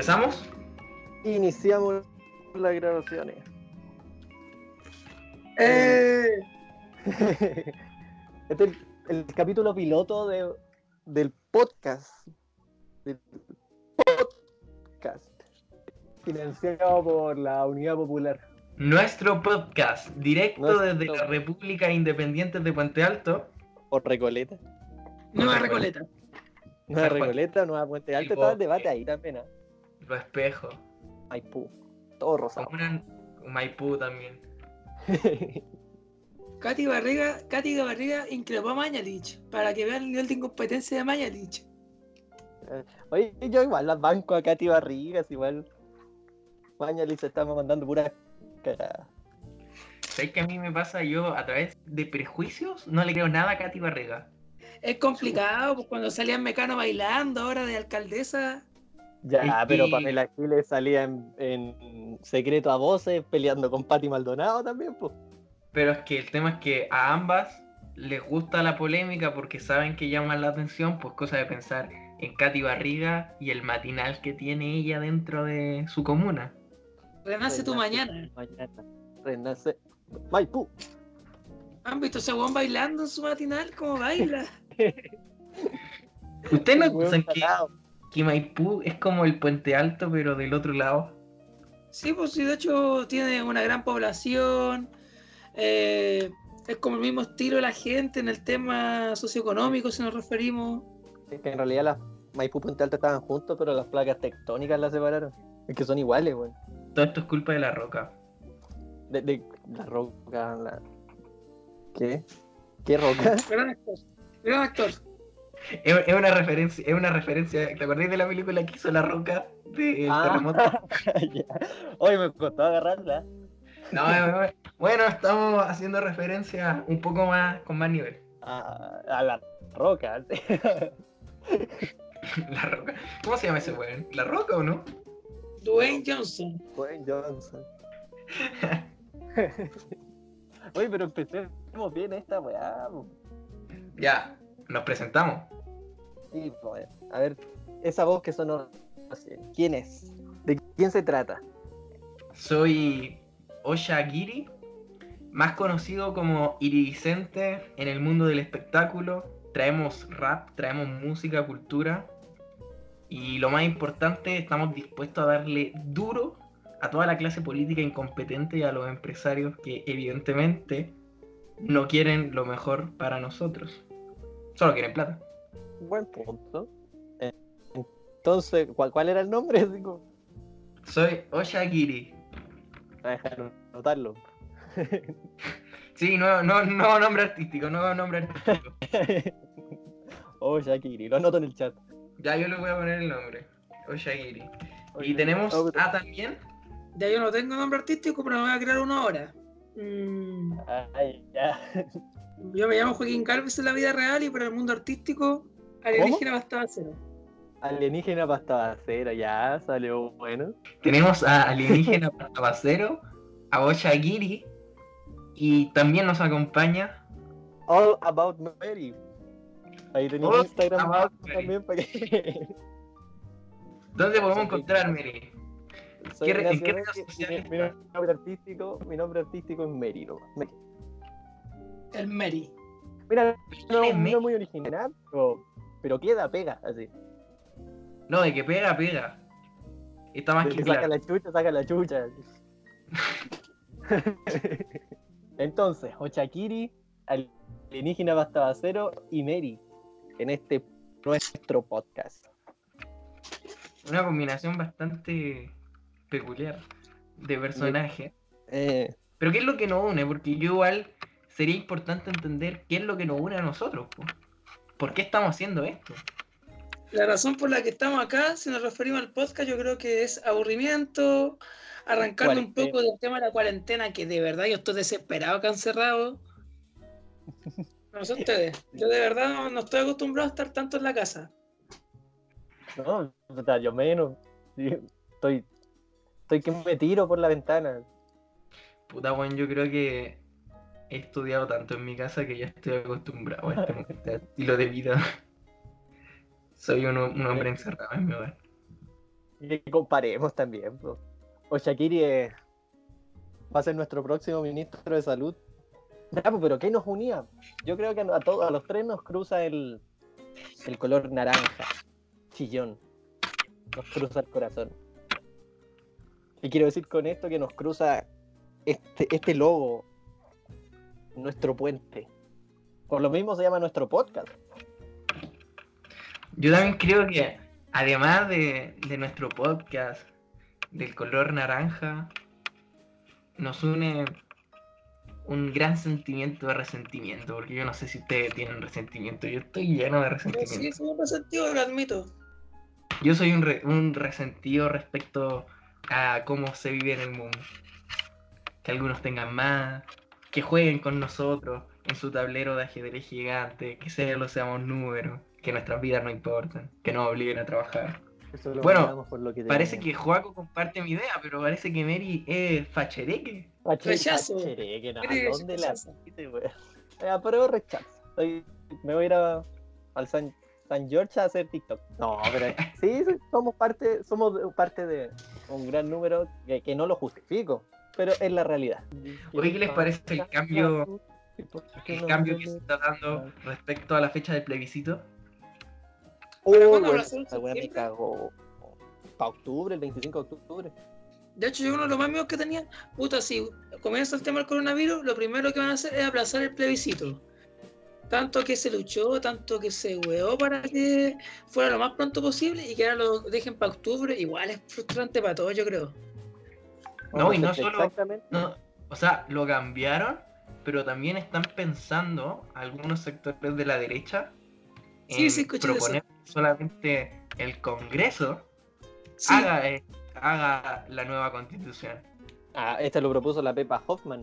¿Empezamos? Iniciamos las grabaciones. Eh, Este es el, el capítulo piloto de, del podcast. Del podcast. Financiado por la Unidad Popular. Nuestro podcast, directo Nuestro- desde la República Independiente de Puente Alto. Por Recoleta. Nueva Recoleta. Nueva. Recoleta, Nueva Puente Alto. Tipo, Estaba el debate eh, ahí también. ¿ah? Lo espejo. Maipú. Todo rosado. Comuna Maipú también. Katy Barriga, Katy Barriga increpó a Mañalich para que vean el nivel de incompetencia de Mañalich. Oye, yo igual las banco a Katy Barrigas, igual. Mañalich se está mandando puras cagadas. ¿Sabes que a mí me pasa? Yo, a través de prejuicios, no le creo nada a Katy Barriga. Es complicado, pues cuando salían Mecano bailando, ahora de alcaldesa. Ya, pero Pamela Giles salía en, en secreto a voces peleando con Patti Maldonado también, pues. Pero es que el tema es que a ambas les gusta la polémica porque saben que llaman la atención, pues cosa de pensar en Katy Barriga y el matinal que tiene ella dentro de su comuna. Renace tu Renace mañana. Mañana. Renace. Maipú. ¿Han visto a ese weón bailando en su matinal? ¿Cómo baila? ¿Ustedes no piensan que, salado. Que Maipú es como el puente alto pero del otro lado? Sí, pues sí, de hecho tiene una gran población. eh, es como el mismo estilo de la gente en el tema socioeconómico, si nos referimos. Es que en realidad las Maipú y Puente Alto estaban juntos, pero las placas tectónicas las separaron. Es que son iguales, güey. Todo esto es culpa de la roca. De, de la roca, la. ¿Qué? ¿Qué roca? Gran actor. Gran actor. Es, es una referencia, es una referencia, ¿te acordás de la película que hizo la roca de Ah. terremoto? Ya. Hoy me costó agarrarla. No, eh, eh, bueno, estamos haciendo referencia un poco más, con más nivel. A, a la roca. La roca. ¿Cómo se llama ese weón? ¿La roca o no? Dwayne Johnson. Dwayne Johnson. Oye, pero empecemos bien esta weá. Ya, nos presentamos. Sí, pues, a ver, esa voz que sonó. ¿Quién es? ¿De quién se trata? Soy Osha Giri, más conocido como Iridicente en el mundo del espectáculo. Traemos rap, traemos música, cultura. Y lo más importante, estamos dispuestos a darle duro a toda la clase política incompetente y a los empresarios que evidentemente no quieren lo mejor para nosotros. Solo quieren plata. Buen punto. Eh, Entonces, ¿cuál, cuál era el nombre? Como- Soy Osha Giri. a dejar anotarlo. Sí, nuevo, no, nuevo nombre artístico, nuevo nombre artístico. Shakiri, lo anoto en el chat. Ya yo le voy a poner el nombre. Oshagiri. Y tenemos oh, a también. Ya yo no tengo nombre artístico, pero me voy a crear uno ahora. Mm, Ay, ya. yo me llamo Joaquín Calves en la vida real y para el mundo artístico, alienígena bastaba cero. Alienígena pasta cero, ya salió bueno. Tenemos a Alienígena Pastabacero, a Oshagiri. Y también nos acompaña. All About Mary. Ahí All Instagram About abajo Mary. también para que. ¿Dónde podemos encontrar, Mary? Soy ¿Qué en qué redes mi- sociales Mi, nombre artístico, mi nombre artístico es Mary, nomás. Mary. El Mary. Mira, no, ¿Quién es no muy original, pero, pero queda, pega, así. No, de que pega, pega. Está más De que que saca la chucha, saca la chucha. Entonces, Ochakiri, Alienígena Bastabacero y Mary en este nuestro podcast. Una combinación bastante peculiar de personaje. Eh, Pero ¿qué es lo que nos une? Porque yo igual sería importante entender qué es lo que nos une a nosotros. po. ¿Por qué estamos haciendo esto? La razón por la que estamos acá, si nos referimos al podcast, yo creo que es aburrimiento, arrancando un poco del tema de la cuarentena, que de verdad yo estoy desesperado acá encerrado. No sé ustedes, yo de verdad no, no estoy acostumbrado a estar tanto en la casa. no, yo menos. Estoy, estoy que me tiro por la ventana. Puta, weón, yo creo que he estudiado tanto en mi casa que ya estoy acostumbrado a este, este estilo de vida. Soy un, un hombre encerrado en mi hogar. que comparemos también. po. O Shakiri es- va a ser nuestro próximo ministro de salud. Po, pero ¿qué nos unía? Yo creo que a, todos, a los tres nos cruza el, el color naranja, chillón. Nos cruza el corazón. Y quiero decir con esto que nos cruza este, este logo, nuestro puente. Por lo mismo se llama nuestro podcast. Yo también creo que, además de, de nuestro podcast, del color naranja, nos une un gran sentimiento de resentimiento, porque yo no sé si ustedes tienen resentimiento, yo estoy lleno de Yo sí, resentimiento. soy un resentido, lo admito. Yo soy un, re- un resentido respecto a cómo se vive en el mundo. Que algunos tengan más, que jueguen con nosotros en su tablero de ajedrez gigante, que solo seamos números, que nuestras vidas no importan, que nos obliguen a trabajar. Eso lo Bueno, por lo que Parece que Joaco comparte mi idea, pero parece que Mary es fachereque. Rechazo. pachereque, no, ¿Dónde la rechazo. weón? Eh, Apruebo rechazo. Estoy- me voy a ir a- al San, San George a hacer TikTok. No, pero sí, somos parte, somos de- parte de un gran número que, que no lo justifico, pero es la realidad. Oye, ¿qué les parece el cambio- El cambio que se está dando respecto a la fecha del plebiscito. Oh, esa weá me cagó. Para octubre, el 25 de octubre. De hecho, yo uno de los más miedos que tenía, puta, si comienza el tema del coronavirus, lo primero que van a hacer es aplazar el plebiscito. Tanto que se luchó, tanto que se hueó para que fuera lo más pronto posible y que ahora lo dejen para octubre, igual es frustrante para todos, yo creo. No, y no solo- Exactamente. No, o sea, lo cambiaron, pero también están pensando algunos sectores de la derecha en Sí, eso. proponer que solamente el Congreso Sí, haga, eh, haga la nueva constitución. Ah, este lo propuso la Pepa Hoffman.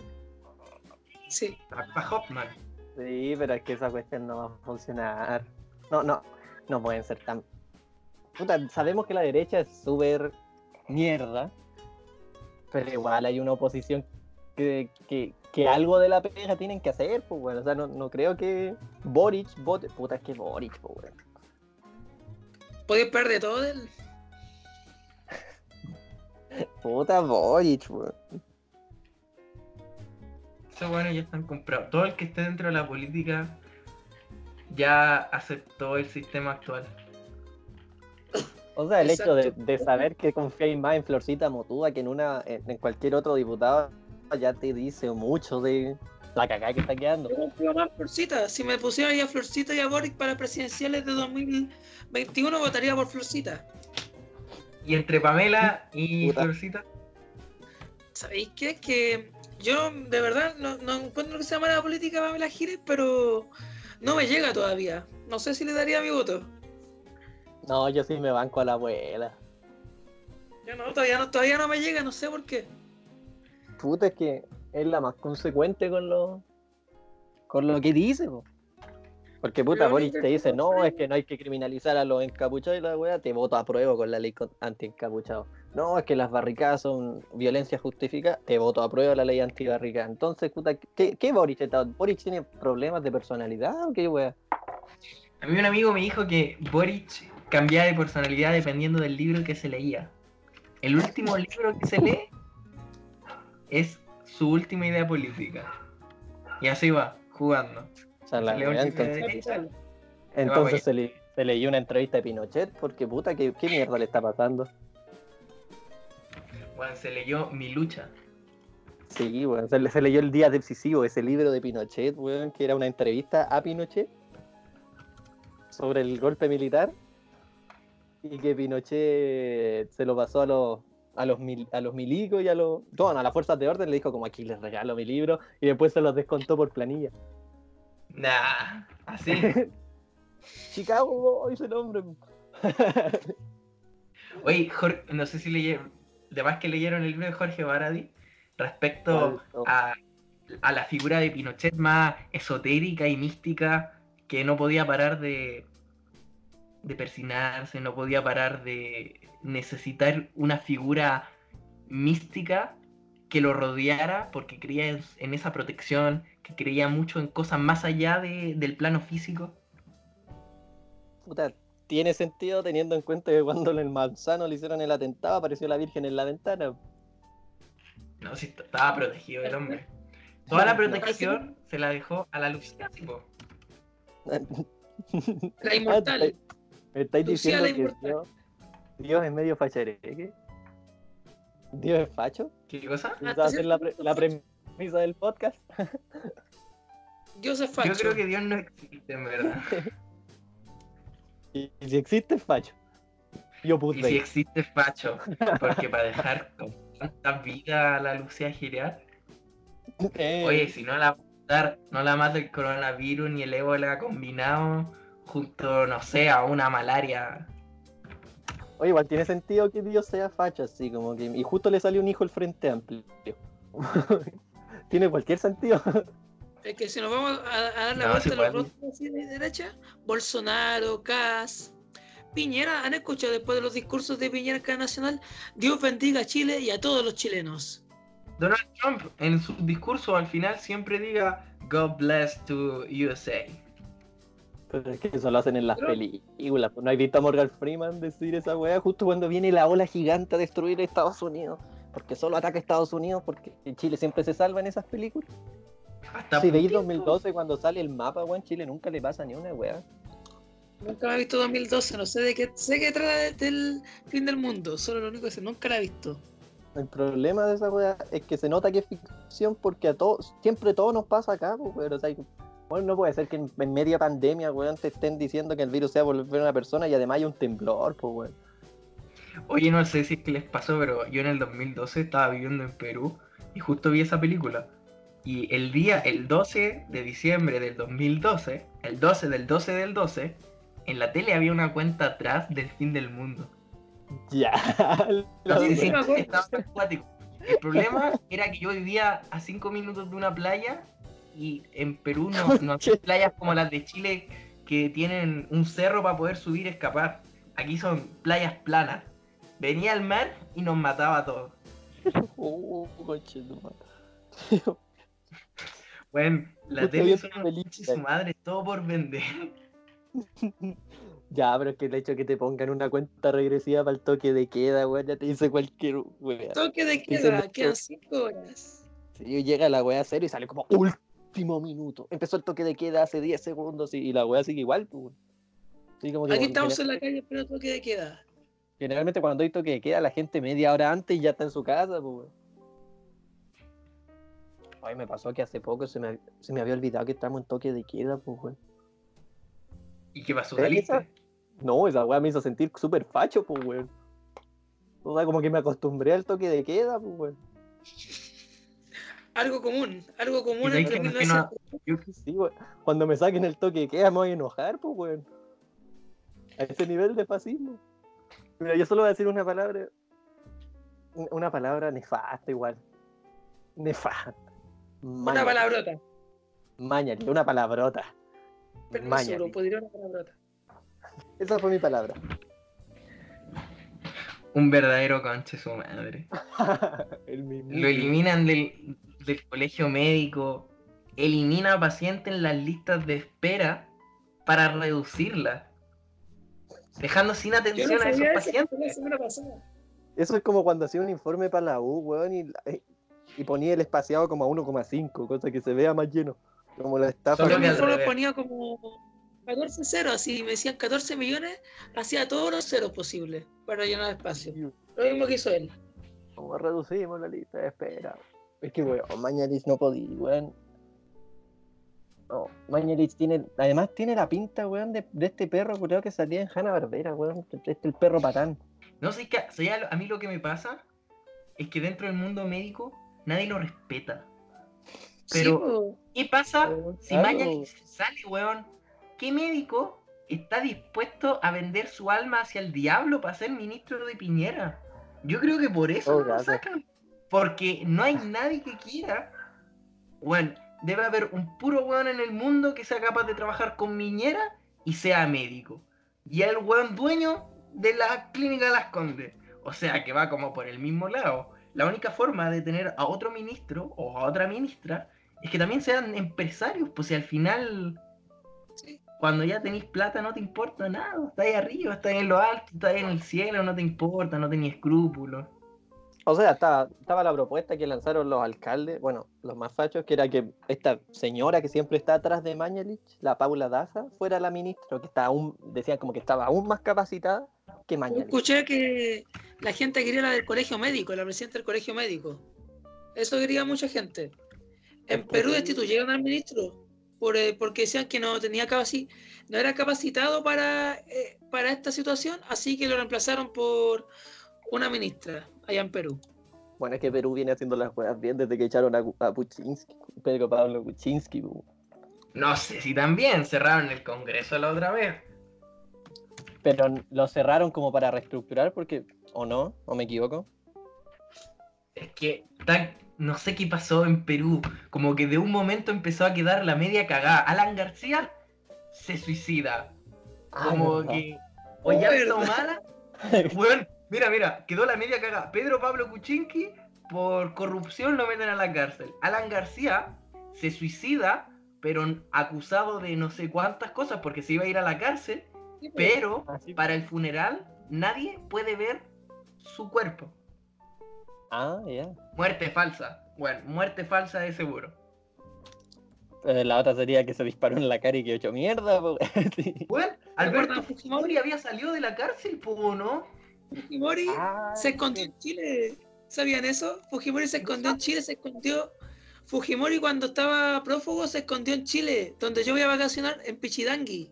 sí. Rafa Hoffman. Sí, pero es que esa cuestión no va a funcionar. No, no, no pueden ser tan. Puta, sabemos que la derecha es súper mierda, pero igual hay una oposición que, que, que algo de la pega tienen que hacer, pues bueno. O sea, no, no creo que Boric vote. Puta, es que Boric, pues bueno. Podéis perder de todo de él. Puta Boric, weón. Esos bueno ya están comprados. Todo el que esté dentro de la política ya aceptó el sistema actual. O sea, el hecho de, saber que confiáis más en Florcita Motúa que en una en, cualquier otro diputado ya te dice mucho de la cagada que está quedando. Yo confío más en Florcita. Si me pusieran ahí a Florcita y a Boric para presidenciales de 2021, votaría por Florcita. Y entre Pamela y Puta. Florcita, ¿Sabéis qué? Que yo de verdad no, no encuentro que sea mala política Pamela Giles, pero no me llega todavía. No sé si le daría mi voto. No, yo sí me banco a la abuela. Yo no, todavía no, todavía no me llega, no sé por qué. Puta, es que es la más consecuente con lo con lo que dice, po. Porque puta, Boris te dice, no, sé. es que no hay que criminalizar a los encapuchados y la weá, te voto a prueba con la ley anti-encapuchados. No, es que las barricadas son violencia justificada, te voto a prueba la ley anti-barricada. Entonces, puta, ¿qué, qué Boris está? ¿Boris tiene problemas de personalidad o qué weá? a mí un amigo me dijo que Boric cambiaba de personalidad dependiendo del libro que se leía. El último libro que se lee es su última idea política. Y así va, jugando. O sea, la Se de entonces, derecha, entonces se, le, se leyó una entrevista de Pinochet, porque puta, ¿qué, qué mierda le está pasando? bueno, se leyó Mi lucha. Sí, weón, se, le- se leyó el día decisivo, ese libro de Pinochet, weón, que era una entrevista a Pinochet sobre el golpe militar y que Pinochet se lo pasó a los a los, mil- a los milicos y a los bueno, a las fuerzas de orden le dijo como aquí les regalo mi libro y después se los descontó por planilla. Nah, así. Chicago Boys el hombre. Oye, Jorge, no sé si leyeron, además que leyeron el libro de Jorge Baradi respecto a, a la figura de Pinochet más esotérica y mística que no podía parar de, de persinarse, no podía parar de necesitar una figura mística que lo rodeara porque creía en, en esa protección, que creía mucho en cosas más allá de- del plano físico. Puta, tiene sentido teniendo en cuenta que cuando el manzano le hicieron el atentado apareció la Virgen en la ventana. No, si est- estaba protegido el hombre. Toda la protección se la dejó a la Lucía, tipo. La inmortal. ¿Me estáis diciendo que. Dios, Dios es medio fachereque? ¿Dios es facho? ¿Qué cosa? Ah, Esa va a ser la, pre- premisa del podcast. Dios es facho. Yo creo que Dios no existe, en verdad. Y, y si existe, es facho. Yo Y si existe es facho. Porque para dejar con tanta vida a la Lucía girar. Eh, Oye, si no la matar, no la mata el coronavirus ni el ébola combinado junto, no sé, a una malaria. Oye, igual tiene sentido que Dios sea facho, así como que. Y justo le salió un hijo al frente amplio. tiene cualquier sentido. Es que si nos vamos a, a dar la No, vuelta a los rostros así de derecha, Bolsonaro, Cas, Piñera, ¿han escuchado después de los discursos de Piñera cada nacional? Dios bendiga a Chile y a todos los chilenos. Donald Trump en su discurso al final siempre diga God bless to USA. Pero es que eso lo hacen en las Pero- películas. pues, ¿No hay visto a Morgan Freeman decir esa weá justo cuando viene la ola gigante a destruir Estados Unidos? Porque solo ataca a Estados Unidos porque Chile siempre se salva en esas películas. Hasta Si veis Putin, 2012 cuando sale el mapa, weón, Chile nunca le pasa ni una weá. Nunca me he visto 2012, no sé de qué, sé que trata de- del fin del mundo, solo lo único que sé, nunca la he visto. El problema de esa weá es que se nota que es ficción porque a todos, siempre todo nos pasa acá, pues, weón. O sea, bueno, no puede ser que en, en media pandemia, weón, te estén diciendo que el virus sea volver una persona y además hay un temblor, pues, weón. Oye, no sé si es que les pasó, pero yo en el 2012 estaba viviendo en Perú y justo vi esa película. Y el día, el 12 de diciembre del 2012, el 12 del 12 del 12, en la tele había una cuenta atrás del fin del mundo. Ya. Sí, sí, me acuerdo. estaba acuático. El problema era que yo vivía a 5 minutos de una playa y en Perú no, no hay playas como las de Chile que tienen un cerro para poder subir y escapar. Aquí son playas planas. Venía al mar y nos mataba a todos. Madre. Bueno, la tele es una de su madre, todo por vender. Ya, pero es que el hecho de que te pongan una cuenta regresiva para el toque de queda, weón, ya te dice cualquier weá. Toque de queda, quedan 5 horas. Si llega la weá cero y sale como último minuto. Empezó el toque de queda hace 10 segundos y, y la weá sigue igual, pues. que Aquí estamos en la calle, pero toque de queda. Generalmente cuando hay toque de queda, la gente media hora antes ya está en su casa, pues. weón. Ay, me pasó que hace poco se me, se me había olvidado que estamos en toque de queda, pues, weón. ¿Y qué pasó? ¿Ves ¿Saliste? No, esa weá me hizo sentir súper facho, pues, weón. O sea, como que me acostumbré al toque de queda, pues, weón. Algo común, algo común entre que no- 1900. Sí. Cuando me saquen el toque de queda me voy a enojar, pues, weón. A ese nivel de fascismo. Mira, yo solo voy a decir una palabra. un- Una palabra nefasta, igual. Nefasta. Una Maña- palabrota. Mañari, una palabrota. Podría una palabrota. Esa fue mi palabra. Un verdadero conche su madre. El mismo. Lo eliminan del, del colegio médico. Elimina pacientes en las listas de espera para reducirlas. Dejando sin atención no a esos pacientes. Eso es como cuando hacía un informe para la U, weón, y, y ponía el espaciado como a 1,5, cosa que se vea más lleno. Como la estafa. Solo Yo que que- al mejor lo revés. ponía como 14 ceros, así me decían 14 millones, hacía todos los ceros posibles para llenar espacio. Lo mismo que hizo él. Como reducimos la lista de espera. Es que, weón, Mañalich no podía, weón. No, Mañalich tiene. Además, tiene la pinta, weón, de, de este perro, creo que salía en Hanna Barbera, weón. Este es el perro patán. No sé, que, ¿sabes a lo- a mí lo que me pasa es que dentro del mundo médico nadie lo respeta. Pero- Sí. ¿Qué pasa si claro. Mañalich sale, weón? ¿Qué médico está dispuesto a vender su alma hacia el diablo para ser ministro de Piñera? Yo creo que por eso Oh, no lo sacan. Porque no hay nadie que quiera. Bueno, debe haber un puro weón en el mundo que sea capaz de trabajar con Piñera y sea médico. Y el weón dueño de la clínica Las Condes. O sea que va como por el mismo lado. La única forma de tener a otro ministro o a otra ministra es que también sean empresarios, pues si al final Sí. cuando ya tenéis plata no te importa nada. Estás ahí arriba, estás en lo alto, estás en el cielo, no te importa, no tenías escrúpulos. O sea, estaba, estaba la propuesta que lanzaron los alcaldes, bueno, los más fachos, que era que esta señora que siempre está atrás de Mañalich, la Paula Daza, fuera la ministra, que está aún, decían como que estaba aún más capacitada que Mañalich. Escuché que la gente quería la del colegio médico, la presidenta del colegio médico. Eso quería mucha gente. En Perú destituyeron al ministro por, eh, porque decían que no tenía capaci no era capacitado para, eh, para esta situación, así que lo reemplazaron por una ministra allá en Perú. Bueno, es que Perú viene haciendo las cosas bien desde que echaron a, a Puchinsky, Pedro Pablo Kuczynski. po. No sé si también cerraron el Congreso la otra vez. Pero lo cerraron como para reestructurar, porque, o no, o me equivoco. Es que tan- no sé qué pasó en Perú. Como que de un momento empezó a quedar la media cagada. Alan García se suicida. Como verdad. que. Ollanta verdad. Humala. Weón, mira, mira, quedó la media cagada. Pedro Pablo Kuczynski, por corrupción lo meten a la cárcel. Alan García se suicida, pero acusado de no sé cuántas cosas porque se iba a ir a la cárcel. Pero Así- para el funeral nadie puede ver su cuerpo. Ah, ya. Muerte falsa. Bueno, muerte falsa de seguro. Eh, La otra sería que se disparó en la cara y que hecho mierda. Sí. Bueno, Alberto Fujimori? Había salido de la cárcel, ¿no? Fujimori Ah, se escondió en Chile. ¿Sabían eso? Fujimori se escondió en Chile, se escondió. Fujimori cuando estaba prófugo se escondió en Chile, donde yo voy a vacacionar en Pichidangui.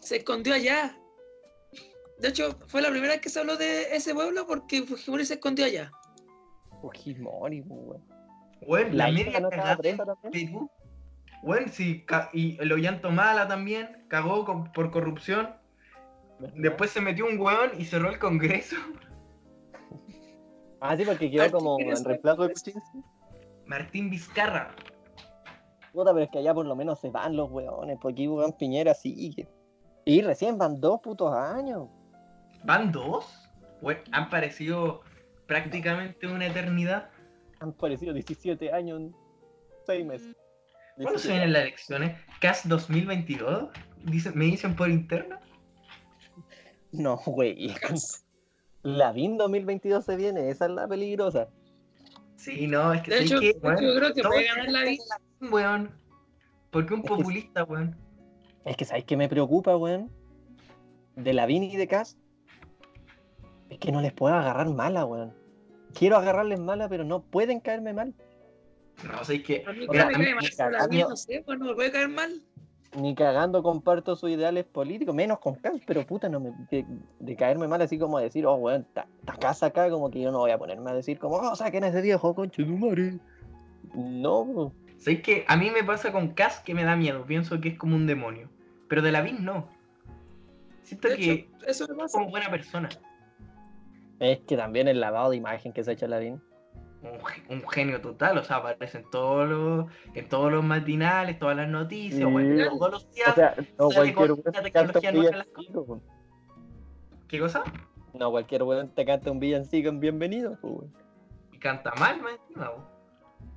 Se escondió allá. De hecho, fue la primera vez que se habló de ese pueblo porque Fujimori se escondió allá. Fujimori, po, weón. Bueno, la, media no cagada. Perú. Bueno, sí, y el Ollanto Mala también cagó con- por corrupción. Después se metió un weón y cerró el Congreso. Ah, sí, porque quedó como ¿quieres en reemplazo de? Kuczynski. Martín Vizcarra. Puta, pero es que allá por lo menos se van los weones, porque aquí weón Piñera sigue. Y recién van dos putos años. ¿Van dos? Bueno, han parecido prácticamente una eternidad. Han parecido 17 años en 6 meses. ¿Cuándo se 17 vienen las elecciones? ¿CAS 2022? Dicen- me dicen por interno. No, güey. La VIN 2022 se viene, esa es la peligrosa. Sí, no, es que De hecho, que, de hecho, weón, yo creo que puede ganar la la- weón. ¿Por qué un Es que- populista, weón? Es que ¿sabes qué me preocupa, weón? De la VIN y de CAS. Es que no les puedo agarrar mala, weón. Quiero agarrarles mala, pero no pueden caerme mal. No, sé que. A mí O que sea, me a mí cae me mal, la a mí- vida, no sé, pues no me puede caer mal. Ni cagando comparto sus ideales políticos, menos con CAS, pero puta, no me, de, de caerme mal así como decir, oh, weón, esta esta casa acá, como que yo no voy a ponerme a decir como, oh, saquen a ese viejo, conche de madre. No. Sé que a mí me pasa con Cass que me da miedo. Pienso que es como un demonio. Pero de la Vin no. Siento De que hecho, eso me es como buena persona. Es que también el lavado de imagen que se ha hecho la VIN. Un, ge- un genio total. O sea, aparece en todos los, en todos los matinales, todas las noticias, Sí. bueno, todos los días. O sea, no cualquier con weón te canta un villancico. ¿Qué cosa? No cualquier weón te canta un villancico en bienvenido, pues, weón. Y canta mal, más encima.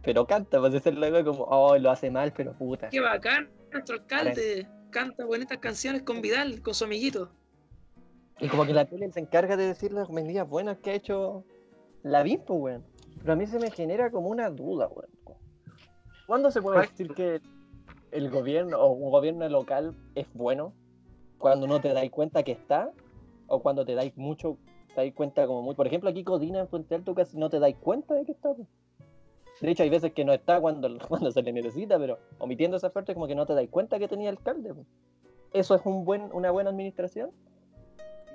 Pero canta, pues ese weá como, oh, lo hace mal, pero puta. Qué bacán, nuestro alcalde canta bonitas canciones con Vidal, con su amiguito. Y como que la tele se encarga de decir las medidas buenas que ha hecho la VIN, pues, weón. Pero a mí se me genera como una duda, weón. ¿Cuándo se puede decir que el gobierno o un gobierno local es bueno? Cuando no te dais cuenta que está, o cuando te dais mucho, te dais cuenta como muy. Por ejemplo, aquí Codina en Puente Alto casi no te dais cuenta de que está. De hecho, hay veces que no está cuando, cuando se le necesita, pero omitiendo esa parte, como que no te dais cuenta que tenía alcalde. ¿Eso es un buen, una buena administración?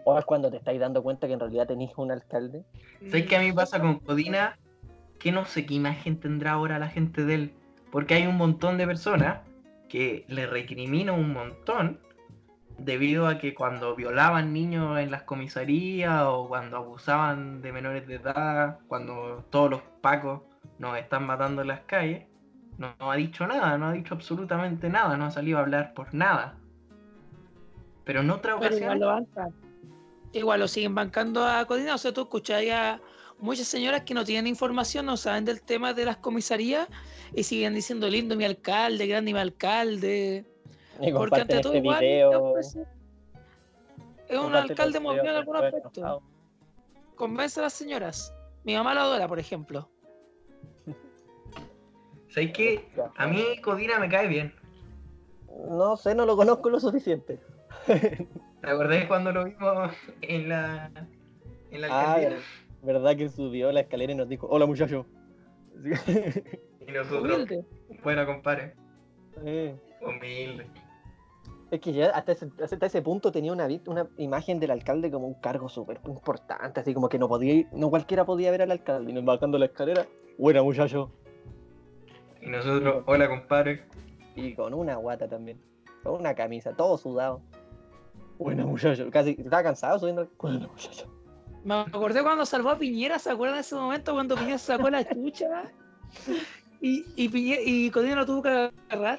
¿O es cuando te estáis dando cuenta que en realidad tenéis un alcalde? ¿Sabes qué a mí pasa con Codina? Que no sé qué imagen tendrá ahora la gente de él. Porque hay un montón de personas que le recriminan un montón debido a que cuando violaban niños en las comisarías o cuando abusaban de menores de edad, cuando todos los pacos nos están matando en las calles, no, no ha dicho nada, no ha dicho absolutamente nada, no ha salido a hablar por nada. Pero en otra Pero igual ocasión, lo. Igual lo siguen bancando a Codina. O sea, tú escuchas a muchas señoras que no tienen información, no saben del tema de las comisarías y siguen diciendo lindo mi alcalde, grande mi alcalde. Y Porque ante todo este igual video. es un comparten alcalde movido en aspectos. enojados. Convence a las señoras. Mi mamá la adora, por ejemplo. ¿Sabes qué? A mí Codina me cae bien. No sé, no lo conozco lo suficiente. ¿Te acordás cuando lo vimos en la, en la Ah, alcaldía? Verdad que subió la escalera y nos dijo, hola muchacho. Y nosotros, Humilde. bueno, compadre, Eh, humilde. Es que ya hasta ese, hasta ese punto tenía una, una imagen del alcalde como un cargo súper importante, así como que no podía ir- no cualquiera podía ver al alcalde. Y nos bajando la escalera, buena muchacho. Y nosotros, hola, compadre. Y con una guata también. Con una camisa, todo sudado. Buena muchacho. Casi estaba cansado subiendo. Buena muchacho. Me acordé cuando salvó a Piñera, ¿se acuerdan de ese momento cuando Piñera sacó la chucha? Y, y, Piñera, y Codina lo tuvo que agarrar.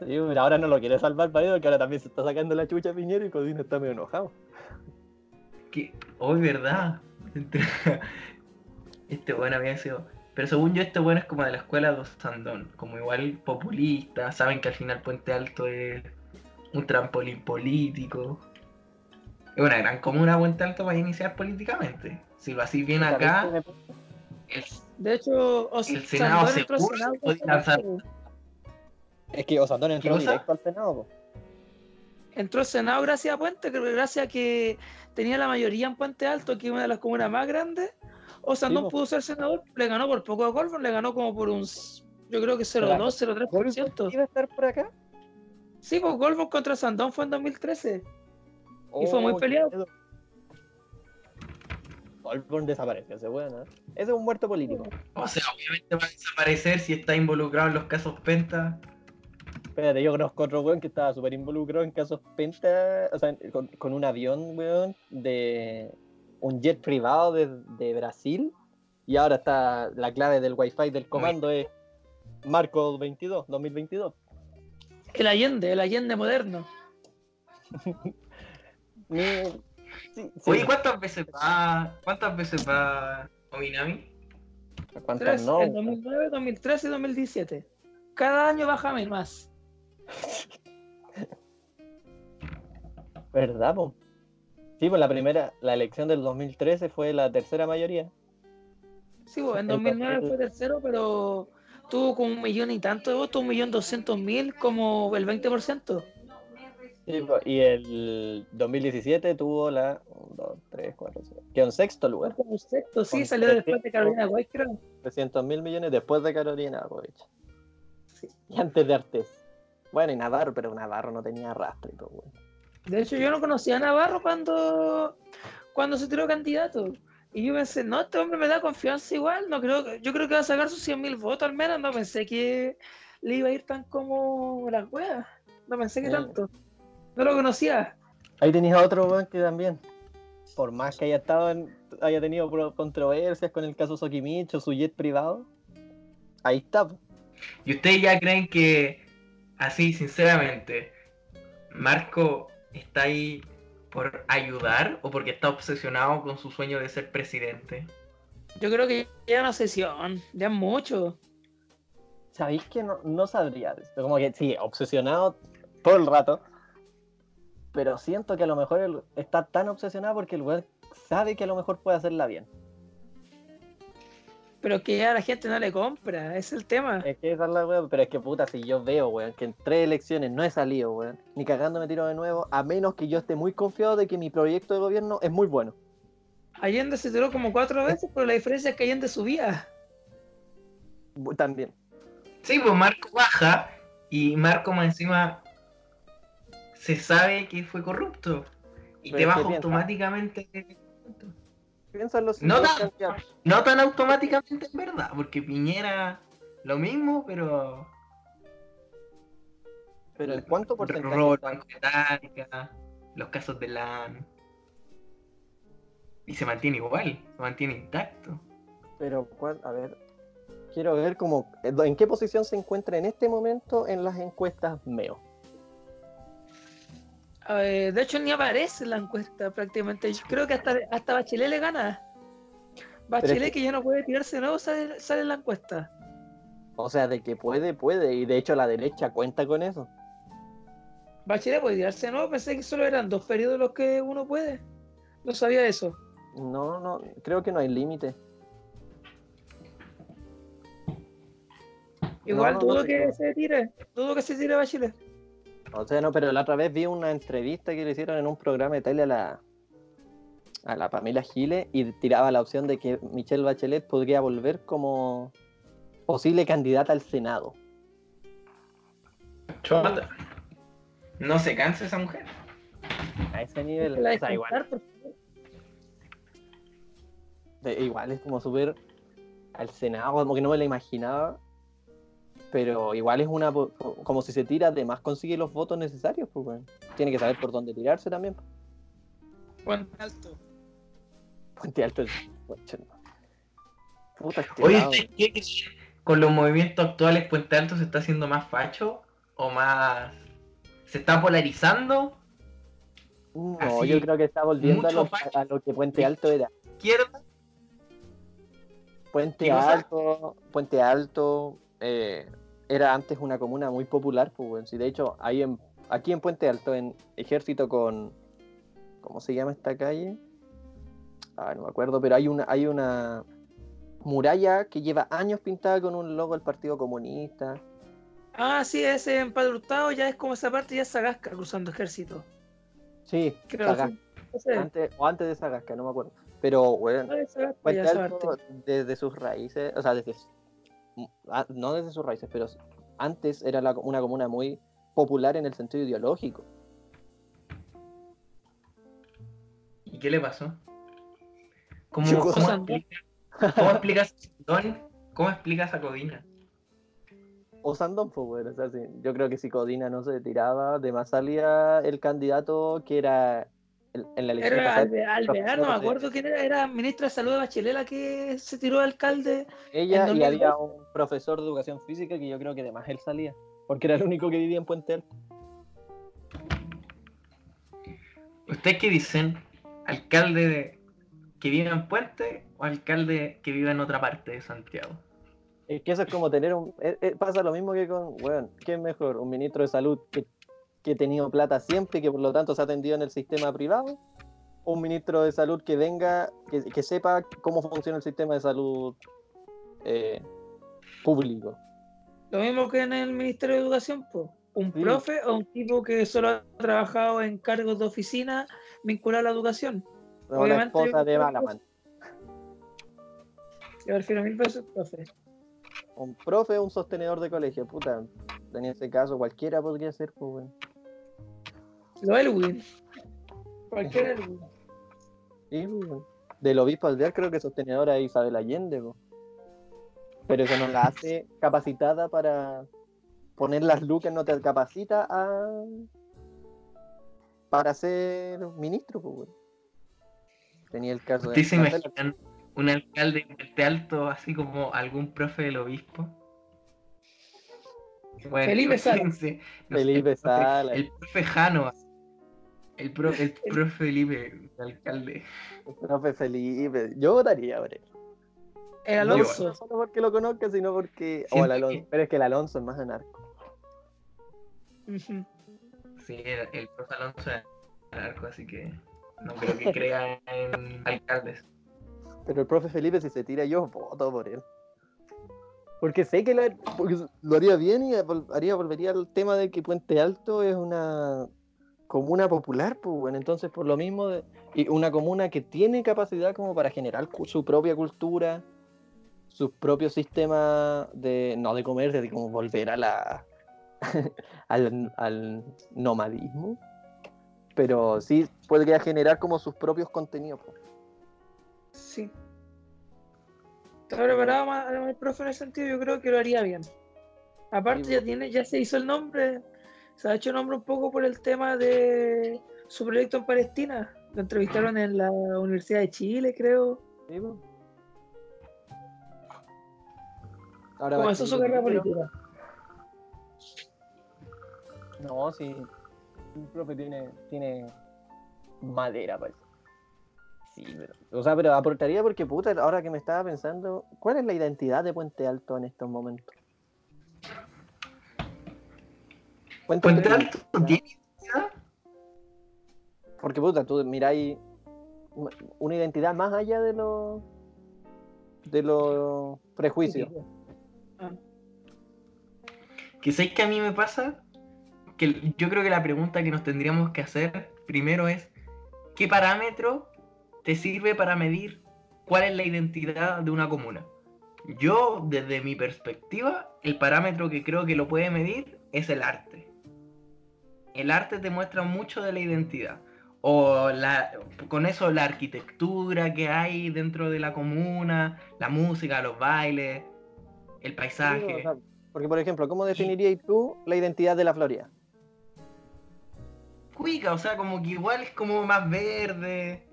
Sí, pero ahora no lo quiere salvar para que ahora también se está sacando la chucha a Piñera y Codino está medio enojado. Que, hoy, ¿verdad? Este bueno había sido. Pero según yo, este bueno es como de la escuela de Sandón. Como igual populista. Saben que al final Puente Alto es un trampolín político. Es una gran comuna Puente Alto para iniciar políticamente. Si lo así bien acá, el, De hecho, Os- El Senado Sandón se entró al puso Senado. Es que Osandón entró directo al Senado. po. entró al Senado gracias a Puente, creo que gracias a que tenía la mayoría en Puente Alto, que es una de las comunas más grandes. O Sandón po. pudo ser senador, le ganó por poco a Colbert, le ganó como por un, yo creo que 0,2, 0,3%. ¿Iba a estar por acá? Sí, pues Colbert contra Sandón fue en 2013. Y fue muy Oh, peleado. Osborne desapareció, ese weón, ¿eh? Ese es un muerto político. o sea, obviamente va a desaparecer si está involucrado en los casos Penta. Espérate, yo conozco otro weón que estaba súper involucrado en casos penta, o sea, con, con un avión, weón, de un jet privado de, de Brasil. Y ahora está la clave del wifi del comando es Marco 22, 2022. El Allende, el Allende moderno. Mi- sí, sí. Oye, ¿cuántas veces va? ¿Cuántas veces va Ominami? ¿Cuántas Tres, no? en 2009, 2013 y 2017. Cada año baja más. ¿Verdad, po? Sí, pues la primera, la elección del 2013 fue la tercera mayoría. Sí, pues, en El 2009 papel- fue tercero, pero tuvo como un millón y tanto de votos, un millón doscientos mil, como el 20%. Sí, po, y el 2017 tuvo la 1, 2, 3, 4, 5. Quedó en sexto lugar. como sexto, sí, Con salió después de 300. Carolina White, creo. 300 mil millones después de Carolina Apovich. Sí. Y antes de Artes. Bueno, y Navarro, pero Navarro no tenía rastro y todo, weón. De hecho, yo no conocía a Navarro cuando, cuando se tiró candidato. Y yo pensé, no, este hombre me da confianza igual. No creo, yo creo que va a sacar sus 100 mil votos al menos. No pensé que le iba a ir tan como las weas. No pensé que Sí. tanto. No lo conocía. Ahí tenías a otro weón que también, por más que haya estado en- haya tenido controversias con el caso Sokimicho, su jet privado, ahí está. ¿Y ustedes ya creen que, así, sinceramente, Marco está ahí por ayudar o porque está obsesionado con su sueño de ser presidente? Yo creo que ya una sesión, ya es mucho. ¿Sabéis que no, no sabría? Como que sí, obsesionado todo el rato. Pero siento que a lo mejor él está tan obsesionado porque el weón sabe que a lo mejor puede hacerla bien. Pero que ya la gente no le compra, es el tema. Es que esa es la weón, pero es que puta, si yo veo, weón, que en tres elecciones no he salido, weón, ni cagando me tiro de nuevo, a menos que yo esté muy confiado de que mi proyecto de gobierno es muy bueno. Allende se tiró como cuatro veces, pero la diferencia es que Allende subía. También. Sí, pues Marco baja y Marco más encima se sabe que fue corrupto y Pero te baja automáticamente. Piensa en los No candidatos. No tan automáticamente en verdad, porque Piñera lo mismo, pero Pero ¿en cuánto porcentaje el los casos de LAN. Y se mantiene igual, se mantiene intacto. Pero, ¿cuál? A ver, quiero ver cómo, en qué posición se encuentra en este momento en las encuestas MEO. Eh, de hecho, ni aparece en la encuesta prácticamente. Yo creo que hasta, hasta Bachelet le gana. Bachelet, es que- que... ya no puede tirarse de nuevo, sale, sale en la encuesta. O sea, de que puede, puede, y de hecho la derecha cuenta con eso. Bachelet puede tirarse, ¿no? Pensé que solo eran dos periodos los que uno puede. No sabía eso. No, no, creo que no hay límite. Igual No, no, dudo no, que se tire. Dudo que se tire Bachelet. O sea, no, pero la otra vez vi una entrevista que le hicieron en un programa de tele a la, a la Pamela Giles y tiraba la opción de que Michelle Bachelet podría volver como posible candidata al Senado. Chota. No se cansa esa mujer. A ese nivel, La o sea, igual, de- es como súper al Senado, como que no me la imaginaba. Pero igual es una, como si se tira, además consigue los votos necesarios, pues bueno. Tiene que saber por dónde tirarse también. Puente alto. Puente Alto es... Puta, este Oye, lado. ¿ustedes qué creen? ¿Con los movimientos actuales Puente Alto se está haciendo más facho? ¿O más... se está polarizando? No, Así, yo creo que está volviendo a lo, a lo que Puente Alto era. ¿Izquierda? Puente ¿Qué? Alto, Puente Alto eh, era antes una comuna muy popular, pues bueno. Sí, de hecho, ahí en, aquí en Puente Alto, en Ejército con ¿cómo se llama esta calle? Ah, no me acuerdo, pero hay una, hay una muralla que lleva años pintada con un logo del Partido Comunista. Ah, sí, ese empadrutado ya es como esa parte, ya es Sagasca cruzando ejército. Sí, Creo que antes, o antes de Sagasca, no me acuerdo. Pero, bueno, Puente Alto, desde sus raíces, o sea, desde, no desde sus raíces, pero antes era la- una comuna muy popular en el sentido ideológico. ¿Y qué le pasó? ¿Cómo, cómo Sandón. explica- cómo explicas Sandón? ¿Cómo explicas a Codina? O Sandón, pues bueno, o sea, sí, yo creo que si Codina no se tiraba, de más salía el candidato que era en la elección Era Alvear, no me acuerdo quién era, era ministra de salud de Bachelet la que se tiró de alcalde. ella y había 2002. un profesor de educación física que yo creo que además él salía, porque era el único que vivía en Puente Alto. ¿Ustedes qué dicen? ¿Alcalde de- que vive en Puente o alcalde que vive en otra parte de Santiago? Es que eso es como tener un. eh, eh, pasa lo mismo que con. Bueno, ¿qué es mejor? ¿Un ministro de salud que, que ha tenido plata siempre y que por lo tanto se ha atendido en el sistema privado? ¿O un ministro de salud que venga, que, que sepa cómo funciona el sistema de salud eh, público? Lo mismo que en el Ministerio de Educación, pues. Un Sí. profe o un tipo que solo ha trabajado en cargos de oficina vinculado a la educación. Obviamente, esposa yo de Balaman. Yo prefiero mil veces profe. Un profe o un sostenedor de colegio, puta. En ese caso, cualquiera podría ser, pues, bueno. Lo Elwin. Cualquier Elwin. Sí. Del obispo aldear creo que sostenedora es Isabel Allende, pues. Pero eso no la hace capacitada para poner las lucas, no te capacita a para ser ministro, pues, bueno. Tenía el caso de ¿Ustedes se imaginan un alcalde de Alto así como algún profe del obispo? Bueno, Felipe Sala. no Felipe Sala. El profe Jano. El, pro- el profe Felipe, el alcalde. Profe Felipe. Yo votaría por él. El Alonso. No solo porque lo conozca, sino porque. O el Alonso. que- Pero es que el Alonso es más anarco. Sí, el, el profe Alonso es narco, así que no creo que crea en alcaldes. Pero el profe Felipe, si se tira, yo voto por él. Porque sé que lo, porque lo haría bien y haría, volvería al tema de que Puente Alto es una comuna popular, pues bueno, entonces por lo mismo, de- y una comuna que tiene capacidad como para generar su propia cultura, su propio sistema de, no de comer, de como volver a la, al, al nomadismo, pero sí podría generar como sus propios contenidos. pues. Sí. Está preparado más el profe en ese sentido, yo creo que lo haría bien. Aparte Sí, ya tiene, ya se hizo el nombre, se ha hecho nombre un poco por el tema de su proyecto en Palestina. Lo entrevistaron en la Universidad de Chile, creo. Sí. Ahora Comenzó su carrera política. No, sí. Un profe tiene, tiene madera, parece. Sí, pero. O sea, pero aportaría porque, puta, ahora que me estaba pensando, ¿cuál es la identidad de Puente Alto en estos momentos? Alto tiene Porque puta, tú miráis una identidad más allá de los de los prejuicios. Ah, Que sabéis que a mí me pasa que yo creo que la pregunta que nos tendríamos que hacer primero es ¿qué parámetro te sirve para medir cuál es la identidad de una comuna? Yo, desde mi perspectiva, el parámetro que creo que lo puede medir es el arte. El arte te muestra mucho de la identidad. O la, con eso la arquitectura que hay dentro de la comuna, la música, los bailes, el Sí, paisaje. o sea, porque, por ejemplo, ¿cómo definirías tú la identidad de la Florida? cuica, o sea, como que igual es como más verde.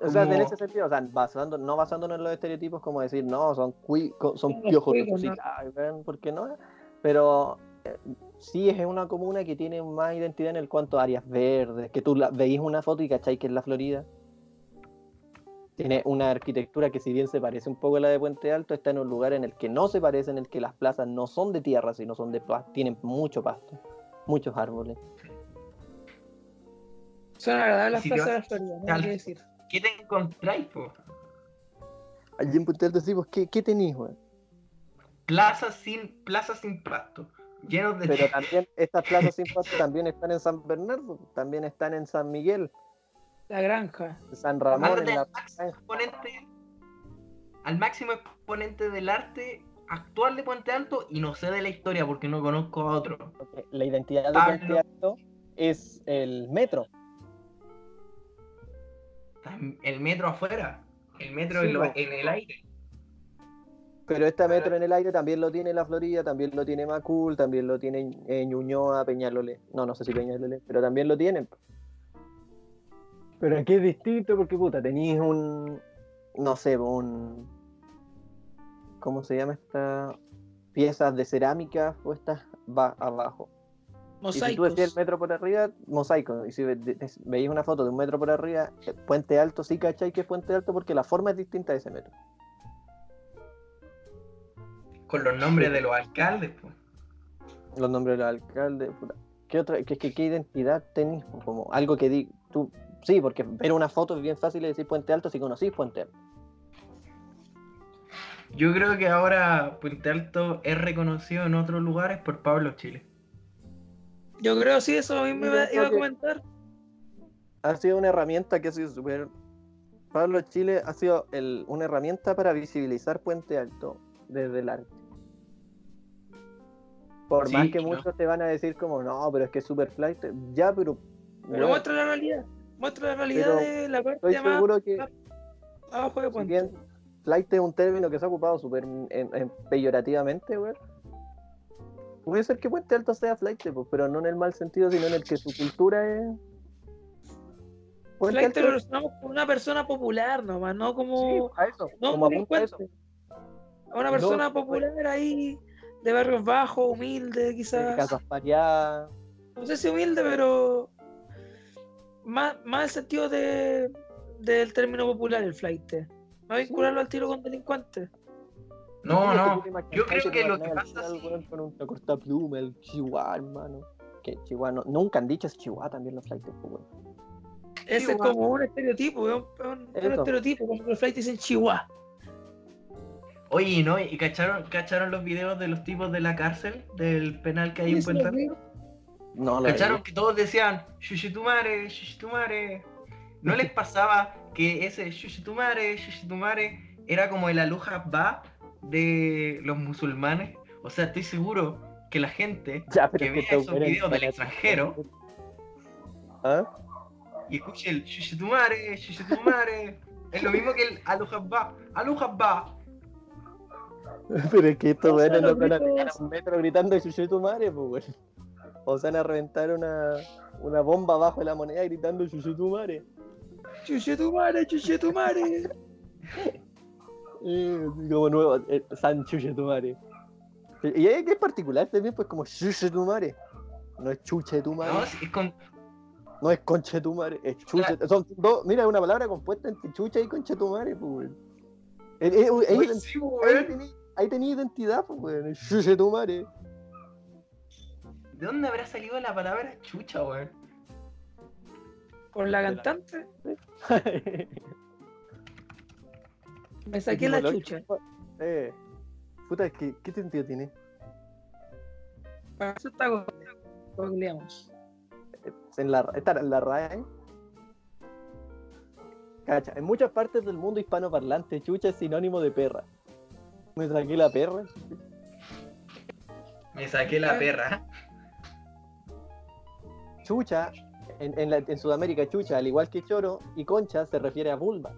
O sea, en Como- ese sentido, o sea, basando, no basándonos en los estereotipos como decir, no, son cui- son piojos cuicos, ¿no? ¿por qué no? Pero sí es una comuna que tiene más identidad en el cuanto a áreas verdes, que tú la, veís una foto y cacháis que es la Florida. Tiene una arquitectura que si bien se parece un poco a la de Puente Alto, está en un lugar en el que no se parece, en el que las plazas no son de tierra, sino son de pasto, tienen mucho pasto, muchos árboles. Son agradables las Si plazas de la Florida, no al- que decir. ¿Qué te encontráis, po? Allí en Puente Alto decimos, ¿qué, qué tenéis, weón? Plazas sin, plazas sin pasto, llenos de Pero también estas plazas sin pasto también están en San Bernardo, también están en San Miguel, La granja. en San Ramón, en la al máximo exponente, al máximo exponente del arte actual de Puente Alto y no sé de la historia porque no conozco a otro. la identidad de Pablo. Puente Alto es el metro. El metro afuera, el metro Sí, en, lo- po. en el aire. Pero este metro en el aire también lo tiene la Florida, también lo tiene Macul, también lo tiene eh, Ñuñoa, Peñalolé. No, no sé si Peñalolé, pero también lo tienen. Pero aquí es distinto porque, puta, tenéis un. No sé, un. ¿Cómo se llama esta? Piezas de cerámica puestas va abajo. Y si tú Mosaicos. decías el metro por arriba, mosaico. Y si ve- de- veis una foto de un metro por arriba, eh, Puente Alto, sí, ¿cachai? Que es Puente Alto porque la forma es distinta de ese metro. Con los nombres de los alcaldes, po. Los nombres de los alcaldes, puta. ¿Qué otra, qué, qué- qué identidad tenéis? Como algo que di, tú, sí, porque ver una foto es bien fácil de decir Puente Alto si conocís Puente Alto. Yo creo que ahora Puente Alto es reconocido en otros lugares por Pablo Chile. Yo creo sí, eso mismo iba, iba a comentar. Ha sido una herramienta que ha sido súper... Pablo Chile ha sido el- una herramienta para visibilizar Puente Alto desde el arte. Por Sí, más que ¿no? muchos te van a decir como, no, pero es que es super flight. Ya, pero... Pero muestra la realidad. Muestra la realidad de la parte estoy más seguro que... abajo de Si Puente. bien flight es un término que se ha ocupado súper en- en- peyorativamente, güey. Puede ser que Puente Alto sea flight, pues, pero no en el mal sentido, sino en el que su cultura es. Flight te lo relacionamos con una persona popular nomás, no Sí, como, a eso, no como apunta a eso. A una persona popular ahí, de barrios bajos, humilde, De quizás. casas pareadas. No sé si humilde, pero más, más el sentido de, del término popular, el flight. No vincularlo al tiro con delincuentes. No, es no. Yo creo que lo que pasa weón, Con un cortapluma, el chihuahua, hermano. Que chihuahua, no- nunca han dicho es chihuahua también los flights, pues, weón. Ese es como un estereotipo, es un, es un- es un Eso. estereotipo, como los flights dicen chihuahua. Oye, ¿no? ¿Y cacharon, cacharon los videos de los tipos de la cárcel? Del penal que hay en Puente. No, lo ¿Cacharon que todos decían Shushitumare, Shushitumare? ¿No les pasaba que ese Shushitumare, Shushitumare era como el aluja de los musulmanes? O sea, estoy seguro que la gente Ya, que vea esos videos del extranjero ¿Ah? y escuche el Shushitumare, Shushitumare, es lo mismo que el aluja ba, aluja. Pero es que estos sea, weones no van a llegar a un metro gritando chuché tu madre, pues weón. O se van a reventar una, una bomba abajo de la moneda gritando chuché tu madre. Chuche tu madre, chuche tu madre. Como nuevo, eh, San chuche tu madre. Y es que es particular también, pues como chuche tu madre. No es chuche tu madre, No, es con, no es conche tu madre, es chuche. Son dos, mira, es una palabra compuesta entre chucha y conche tu madre, pues weón. Uy, ahí- sí, ahí tenía identidad, pues weón. Chuche tu madre. ¿De dónde habrá salido la palabra chucha, weón? por la cantante, me saqué la chucha. Eh, puta, ¿qué, ¿qué sentido tiene? Para eso está go- googleamos. En la, esta en la RAE. Cacha, en muchas partes del mundo hispanoparlante, chucha es sinónimo de perra. Me saqué la perra. Me saqué la perra. Chucha, en, en, la- en Sudamérica, chucha, al igual que choro y concha, se refiere a vulva.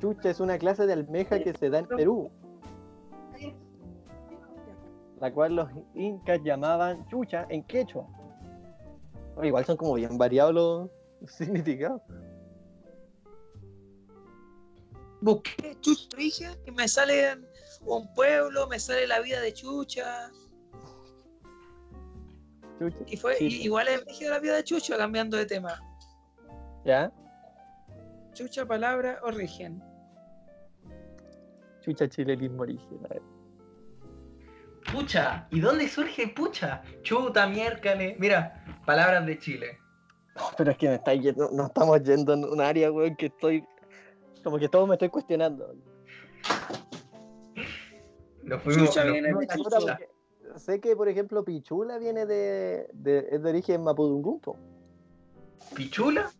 Chucha es una clase de almeja que se da en Perú, la cual los incas llamaban chucha en quechua. Igual son como bien variados los significados. Busqué Chucha origen y me sale un pueblo, me sale la vida de Chucha. Chucha, Y fue Sí. y- igual es rígido la vida de Chucha, cambiando de tema. ¿ya? Chucha, palabra, origen. Chucha chilenismo origen. a ver. Pucha. ¿Y dónde surge pucha? Chuta, miércale. Mira, palabras de Chile. Pero es que me está yendo, no estamos yendo en un área, weón, que estoy. Como que todo me estoy cuestionando. Nos fuimos, Chucha viene de sé que, por ejemplo, Pichula viene de, de, es de origen Mapudungún, po. ¿Pichula?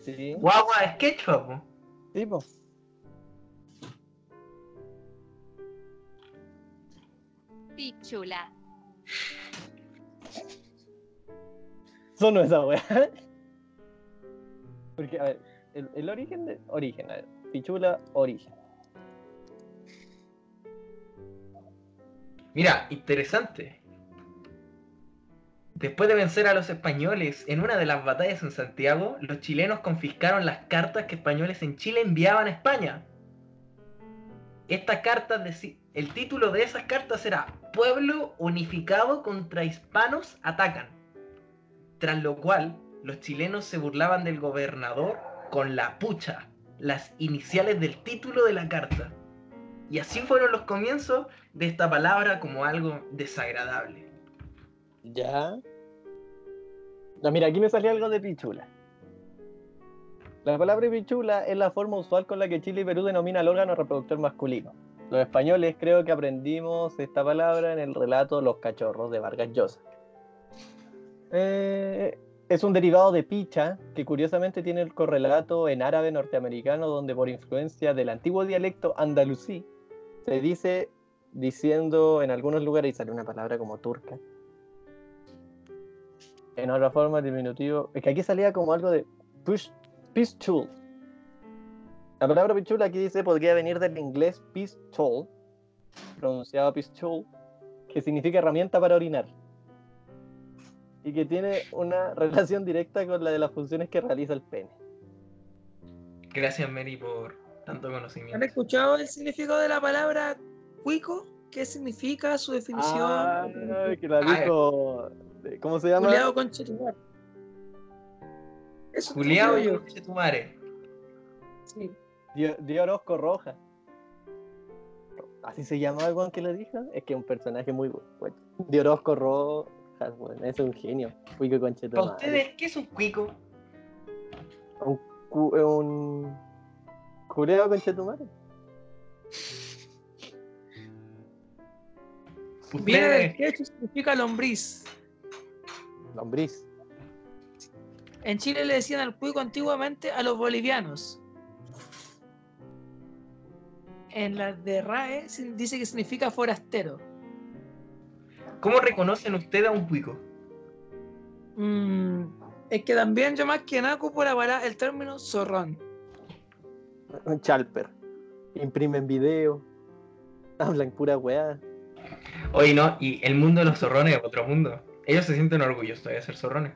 Sí. Guagua es quechua, po. Sí, po. Pichula. Sonó esa weá. Porque, a ver, el, el origen de. Origen, ver. Pichula, origen. Mira, interesante. Después de vencer a los españoles en una de las batallas en Santiago, los chilenos confiscaron las cartas que españoles en Chile enviaban a España. Estas cartas, el título de esas cartas era Pueblo unificado contra hispanos atacan. Tras lo cual, los chilenos se burlaban del gobernador con la pucha, las iniciales del título de la carta. Y así fueron los comienzos de esta palabra como algo desagradable. Ya. No, mira, aquí me salió algo de pichula. La palabra pichula es la forma usual con la que Chile y Perú denomina al órgano reproductor masculino. Los españoles creo que aprendimos esta palabra en el relato Los cachorros de Vargas Llosa. Eh, es un derivado de picha que curiosamente tiene el correlato en árabe norteamericano donde por influencia del antiguo dialecto andalusí se dice diciendo en algunos lugares y sale una palabra como turca en otra forma, el diminutivo. Es que aquí salía como algo de push, pistol. La palabra pistol aquí dice podría venir del inglés pistol, pronunciado pistol, que significa herramienta para orinar. Y que tiene una relación directa con la de las funciones que realiza el pene. Gracias, Mary, por tanto ¿Han conocimiento. escuchado el significado de la palabra cuico? ¿Qué significa su definición? Ah, que la Ah, dijo. ¿Cómo se llama? Juliado con Chetumar. Eso te Juliado yo. Conchetumare. Sí. Dio, Orozco Roja. ¿Así se llama el que lo dijo? Es que es un personaje muy bueno. Dio Orozco Roja, weón, es un genio. Cuico concheto. ¿Para ustedes qué es un cuico? Un, cu- un culeo conchetumare. Viene del quechua significa lombriz. Lombriz. En Chile le decían al cuico antiguamente a los bolivianos. En la de RAE dice que significa forastero. ¿Cómo reconocen ustedes a un cuico? Mm, es que también yo más que nada ocupo la palabra- el término zorrón. Un chalper. Imprimen video. Hablan pura weá. Oye, no, y el mundo de los zorrones es otro mundo. Ellos se sienten orgullosos de ser zorrones.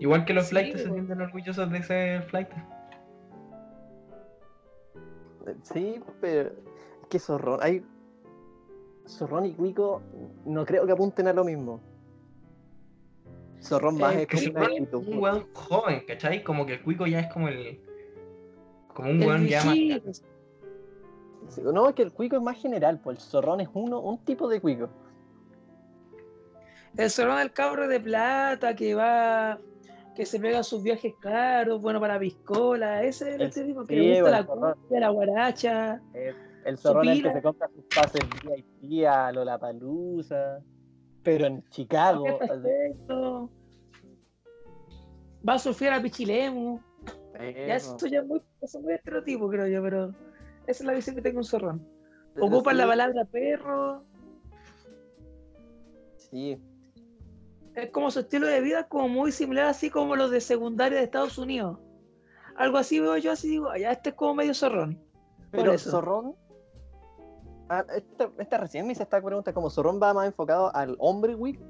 Igual que los Sí, flights se sienten orgullosos de ser flights. Sí, pero es que zorrón. Hay. Zorrón y cuico no creo que apunten a lo mismo. Zorrón más Eh, es pero- actitud. Un weón joven, ¿cachai? Como que el cuico ya es como el. Como un El weón ya más. No, es que el cuico es más general, pues el zorrón es uno, un tipo de cuico. El zorrón del cabro de plata que va que se pega sus viajes caros, bueno para la piscola, ese es el El- estereotipo, que le gusta la zorrón. la guaracha. Eh, El zorrón es el que se compra sus pases VIP a Lollapalooza, pero en Chicago. Perfecto. Va a surfear a Pichilemu. Ya eso ya es muy, eso es muy estereotipo, creo yo, pero esa es la visión que tengo un zorrón. Ocupan Sí, la palabra perro. Sí, Es como su estilo de vida, como muy similar, así como los de secundaria de Estados Unidos. Algo así veo yo, así digo, allá este es como medio zorrón. Pero zorrón. Ah, esta, esta recién me hice esta pregunta, como zorrón va más enfocado al hombre weak.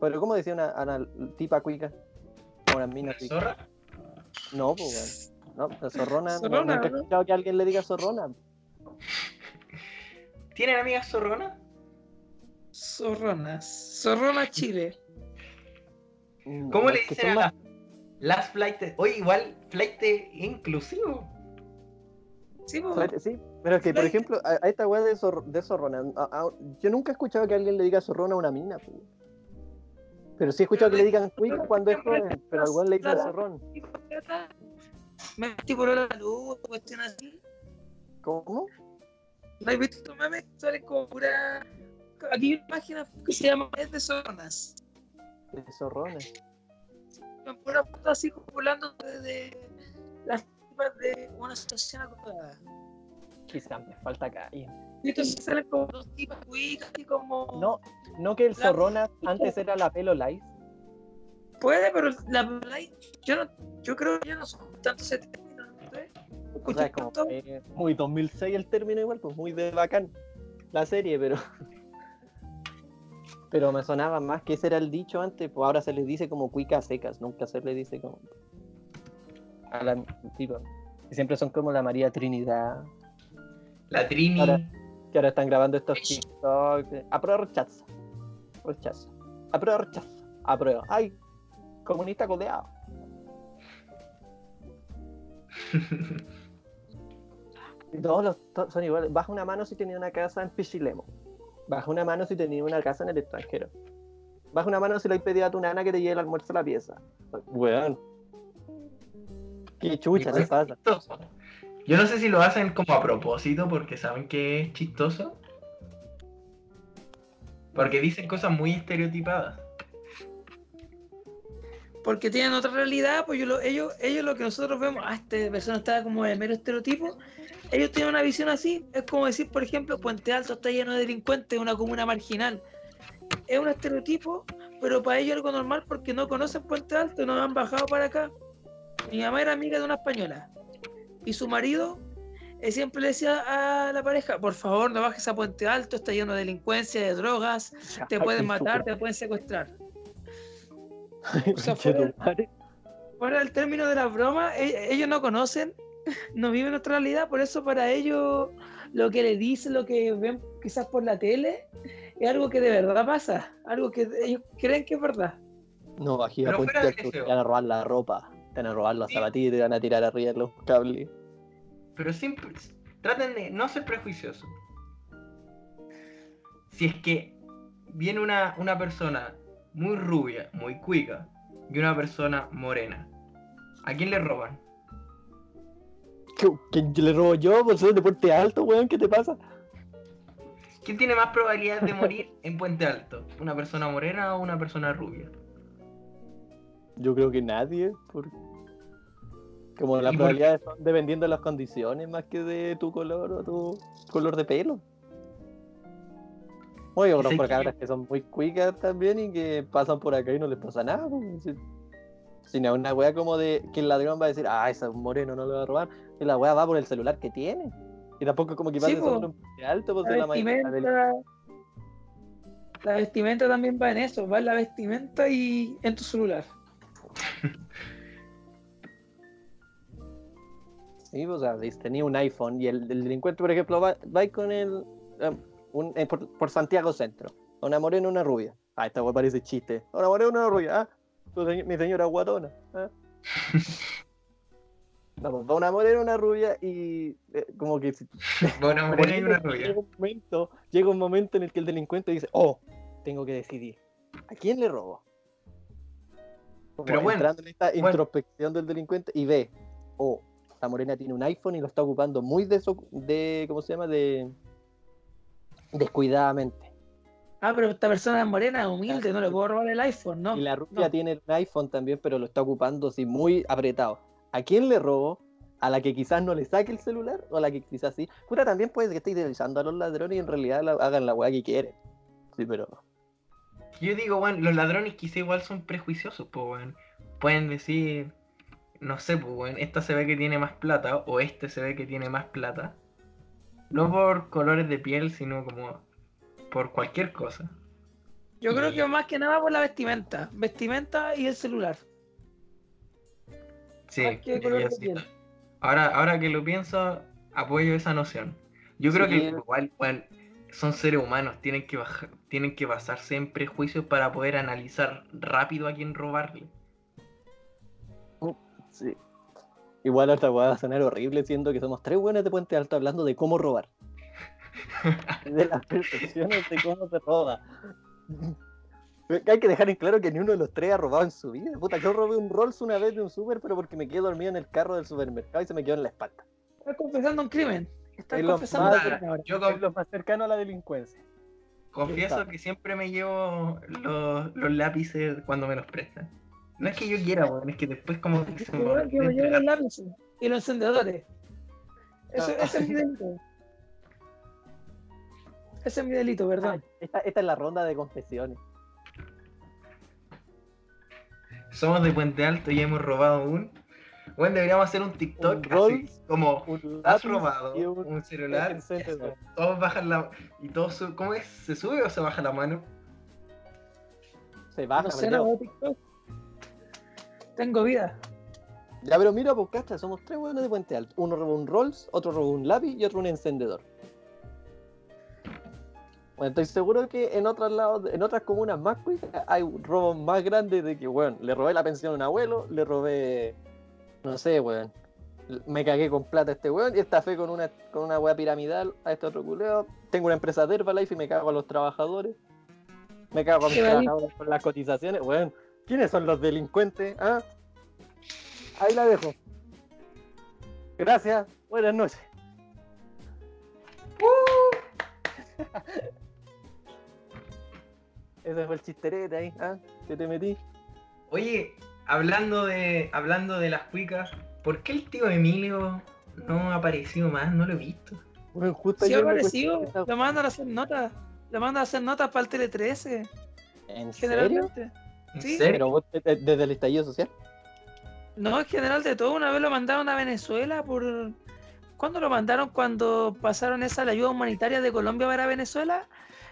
Pero ¿cómo decía una, una tipa cuica? O una mina ¿Una cuica. zorra? No, pues bueno. No, la zorrona. no- Zorrona, nunca he escuchado que alguien le diga zorrona. ¿Tienen amigas zorronas? Zorronas. Zorrona Chile. ¿Cómo No, le dicen a las, las flight? Oye, igual flight inclusivo. Sí. Flight- Sí, pero es que, por ejemplo, a, a esta weá de, zor- de zorrona, a- a- yo nunca he escuchado que alguien le diga zorrona a una mina. pu. Pero sí he escuchado que le digan cuica cuando es joven, pero al weón le dicen zorrón. Me la luz, cuestión así. ¿Cómo? ¿No has visto estos memes? Salen como pura. Aquí hay una página que se llama Es de Zorronas. De zorrones. Son puras fotos así como volando de las tipas de una situación acordada. Quizás me falta. Y entonces como dos como. No, no que el zorrona antes era la pelo lice. Puede, pero la Play, yo no, yo creo que ya no son tanto ese término. O sea, como eh, muy 2006 el término igual, pues muy de bacán la serie, pero pero me sonaba más que ese era el dicho antes, pues ahora se les dice como cuicas secas, nunca se les dice como a la tipo, siempre son como la María Trinidad, La Trini. Ahora- que ahora están grabando estos TikTok, eh, aprueba rechaza, rechaza, aprueba rechaza, aprueba, ay, comunista codeado. Todos los to- son iguales. Baja una mano si tenía una casa en Pichilemo. Baja una mano si tenía una casa en el extranjero. Baja una mano si le has pedido a tu nana que te lleve el almuerzo a la pieza. Weón. Qué chucha les pasa. Yo no sé si lo hacen como a propósito porque saben que es chistoso. Porque dicen cosas muy estereotipadas. Porque tienen otra realidad, pues ellos lo que nosotros vemos, ah, esta persona está como de mero estereotipo, ellos tienen una visión así, es como decir, por ejemplo, Puente Alto está lleno de delincuentes, una comuna marginal. Es un estereotipo, pero para ellos algo normal porque no conocen Puente Alto, no han bajado para acá. Mi mamá era amiga de una española y su marido eh, siempre le decía a la pareja, por favor no bajes a Puente Alto, está lleno de delincuencia, de drogas, te pueden matar, te pueden secuestrar. O sea, fuera, Conchetumare. fuera del término de la broma, e- ellos no conocen, no viven nuestra realidad, por eso para ellos lo que les dicen, lo que ven quizás por la tele, es algo que de verdad pasa, algo que ellos creen que es verdad. No, bajé a Puente Alto, te van a robar la ropa, te van a robar las Sí. zapatillas y te van a tirar arriba los cables. Pero siempre traten de no ser prejuiciosos. Si es que viene una, una persona muy rubia, muy cuica, y una persona morena, ¿a quién le roban? ¿Qué, ¿Quién le robo yo? Pues soy de Puente Alto, weón, ¿qué te pasa? ¿Quién tiene más probabilidades de morir en Puente Alto? ¿Una persona morena o una persona rubia? Yo creo que nadie, porque como las ¿Y por probabilidades son dependiendo de las condiciones más que de tu color o tu color de pelo. Oye, yo Sí, conozco que- cabras que son muy cuicas también y que pasan por acá y no les pasa nada. pues, Si, si no es una wea como de que el ladrón va a decir, ah, ese es un moreno, no lo va a robar. Y la wea va por el celular que tiene. Y tampoco como que Sí, solo en Puente alto, pues La la del- vestimenta, la vestimenta también va en eso, va en la vestimenta y en tu celular. Sí, o sea, tenía un iPhone y el, el delincuente, por ejemplo, va, va con el. eh, un- eh, por, por Santiago Centro. Una morena, una rubia. Ah, esta wea parece chiste. Una morena, una rubia. Ah, tu mi señora guatona. Ah. Vamos, va una morena, una rubia y eh, como que si- Una morena y llega, una rubia. llega un momento, llega un momento en el que el delincuente dice, oh, tengo que decidir. ¿A quién le robo? Como Pero bueno, entrando en esta bueno. introspección del delincuente y ve, oh, la morena tiene un iPhone y lo está ocupando muy de, de ¿cómo se llama? De descuidadamente. Ah, pero esta persona es morena, humilde, no le puedo robar el iPhone, ¿no? y la rubia no. tiene un iPhone también, pero lo está ocupando así muy apretado. ¿A quién le robó? ¿A la que quizás no le saque el celular? ¿O a la que quizás sí? Puta, también puede que esté idealizando a los ladrones y en realidad la- hagan la weá que quieren. Sí, pero... Yo digo, bueno, los ladrones quizá igual son prejuiciosos, pues, weón. Pueden decir, no sé, pues, weón, esta se ve que tiene más plata o este se ve que tiene más plata. No por colores de piel, sino como por cualquier cosa. Yo creo que más que nada por la vestimenta. Vestimenta y el celular. Sí, sí. Ahora, ahora que lo pienso, apoyo esa noción. Yo creo Sí. que igual, weón, son seres humanos, tienen que bajar, tienen que basarse en prejuicios para poder analizar rápido a quién robarle. Sí. Igual esta weá va a sonar horrible siendo que somos tres buenos de Puente Alto hablando de cómo robar. de las percepciones de cómo se roba. Hay que dejar en claro que ni uno de los tres ha robado en su vida. Puta, yo robé un Rolls una vez de un super, pero porque me quedé dormido en el carro del supermercado y se me quedó en la espalda. Estás confesando un crimen. Estás Es confesando un más- ahora. Yo Es con- lo más cercano a la delincuencia. confieso que siempre me llevo los, los lápices cuando me los prestan. No es que yo quiera, weón, es que después como que se me lápices y los encendedores. Eso- Ah. Ese es mi delito. Ese es mi delito, Ah, perdón. esta, esta es la ronda de confesiones. Somos de Puente Alto y hemos robado un. Bueno, deberíamos hacer un TikTok Un así, Rolls, como Un has robado un- un celular. eso, Todos bajan la. Y todos su- ¿Cómo es? ¿Se sube o se baja la mano? Se baja, no sé, no TikTok. Tengo vida. Ya, pero mira, pues cacha, somos tres buenos de Puente Alto. Uno robó un Rolls, otro robó un lápiz y otro un encendedor. Bueno, estoy seguro que en otros lados, en otras comunas más cuicas hay robos más grandes de que, weón, le robé la pensión a un abuelo, le robé, no sé, weón, me cagué con plata a este weón y estafé con una, con una weá piramidal a este otro culeo. Tengo una empresa de Herbalife y me cago a los trabajadores. Me cago a mis trabajadores con las cotizaciones, weón. ¿Quiénes son los delincuentes? ¿Ah? Ahí la dejo. Gracias. Buenas noches. Ese fue el chisterete ahí, ¿ah? Que te metí. Oye, hablando de. hablando de las cuicas, ¿por qué el tío Emilio no ha aparecido más? No lo he visto. Bueno, justo ha aparecido, le mandan a hacer notas. Le mandan a hacer notas para el Tele 13, ¿En serio? generalmente. ¿En Sí. Pero vos, de- de- desde el estallido social. No, en general de todo. Una vez lo mandaron a Venezuela por. ¿Cuándo lo mandaron? Cuando pasaron esa la ayuda humanitaria de Colombia para Venezuela.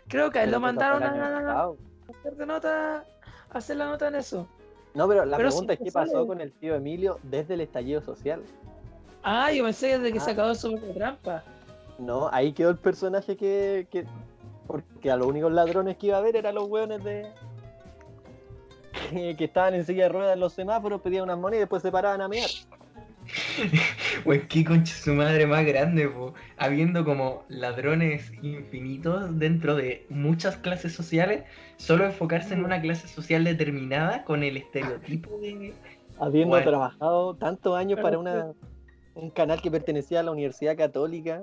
Creo que a él lo mandaron a hacer de nota, a hacer la nota en eso. No, pero la Pero pregunta si es qué sale- pasó con el tío Emilio desde el estallido social. Ah, yo pensé desde que Ah. se acabó su trampa. No, ahí quedó el personaje que, que- Porque a los únicos ladrones que iba a ver eran los hueones de. Que, que estaban en silla de ruedas en los semáforos, pedían unas monedas y después se paraban a mear. Pues qué concha su madre más grande, po. Habiendo como ladrones infinitos dentro de muchas clases sociales, solo enfocarse en una clase social determinada con el estereotipo de. Habiendo Bueno. trabajado tantos años para una, un canal que pertenecía a la Universidad Católica.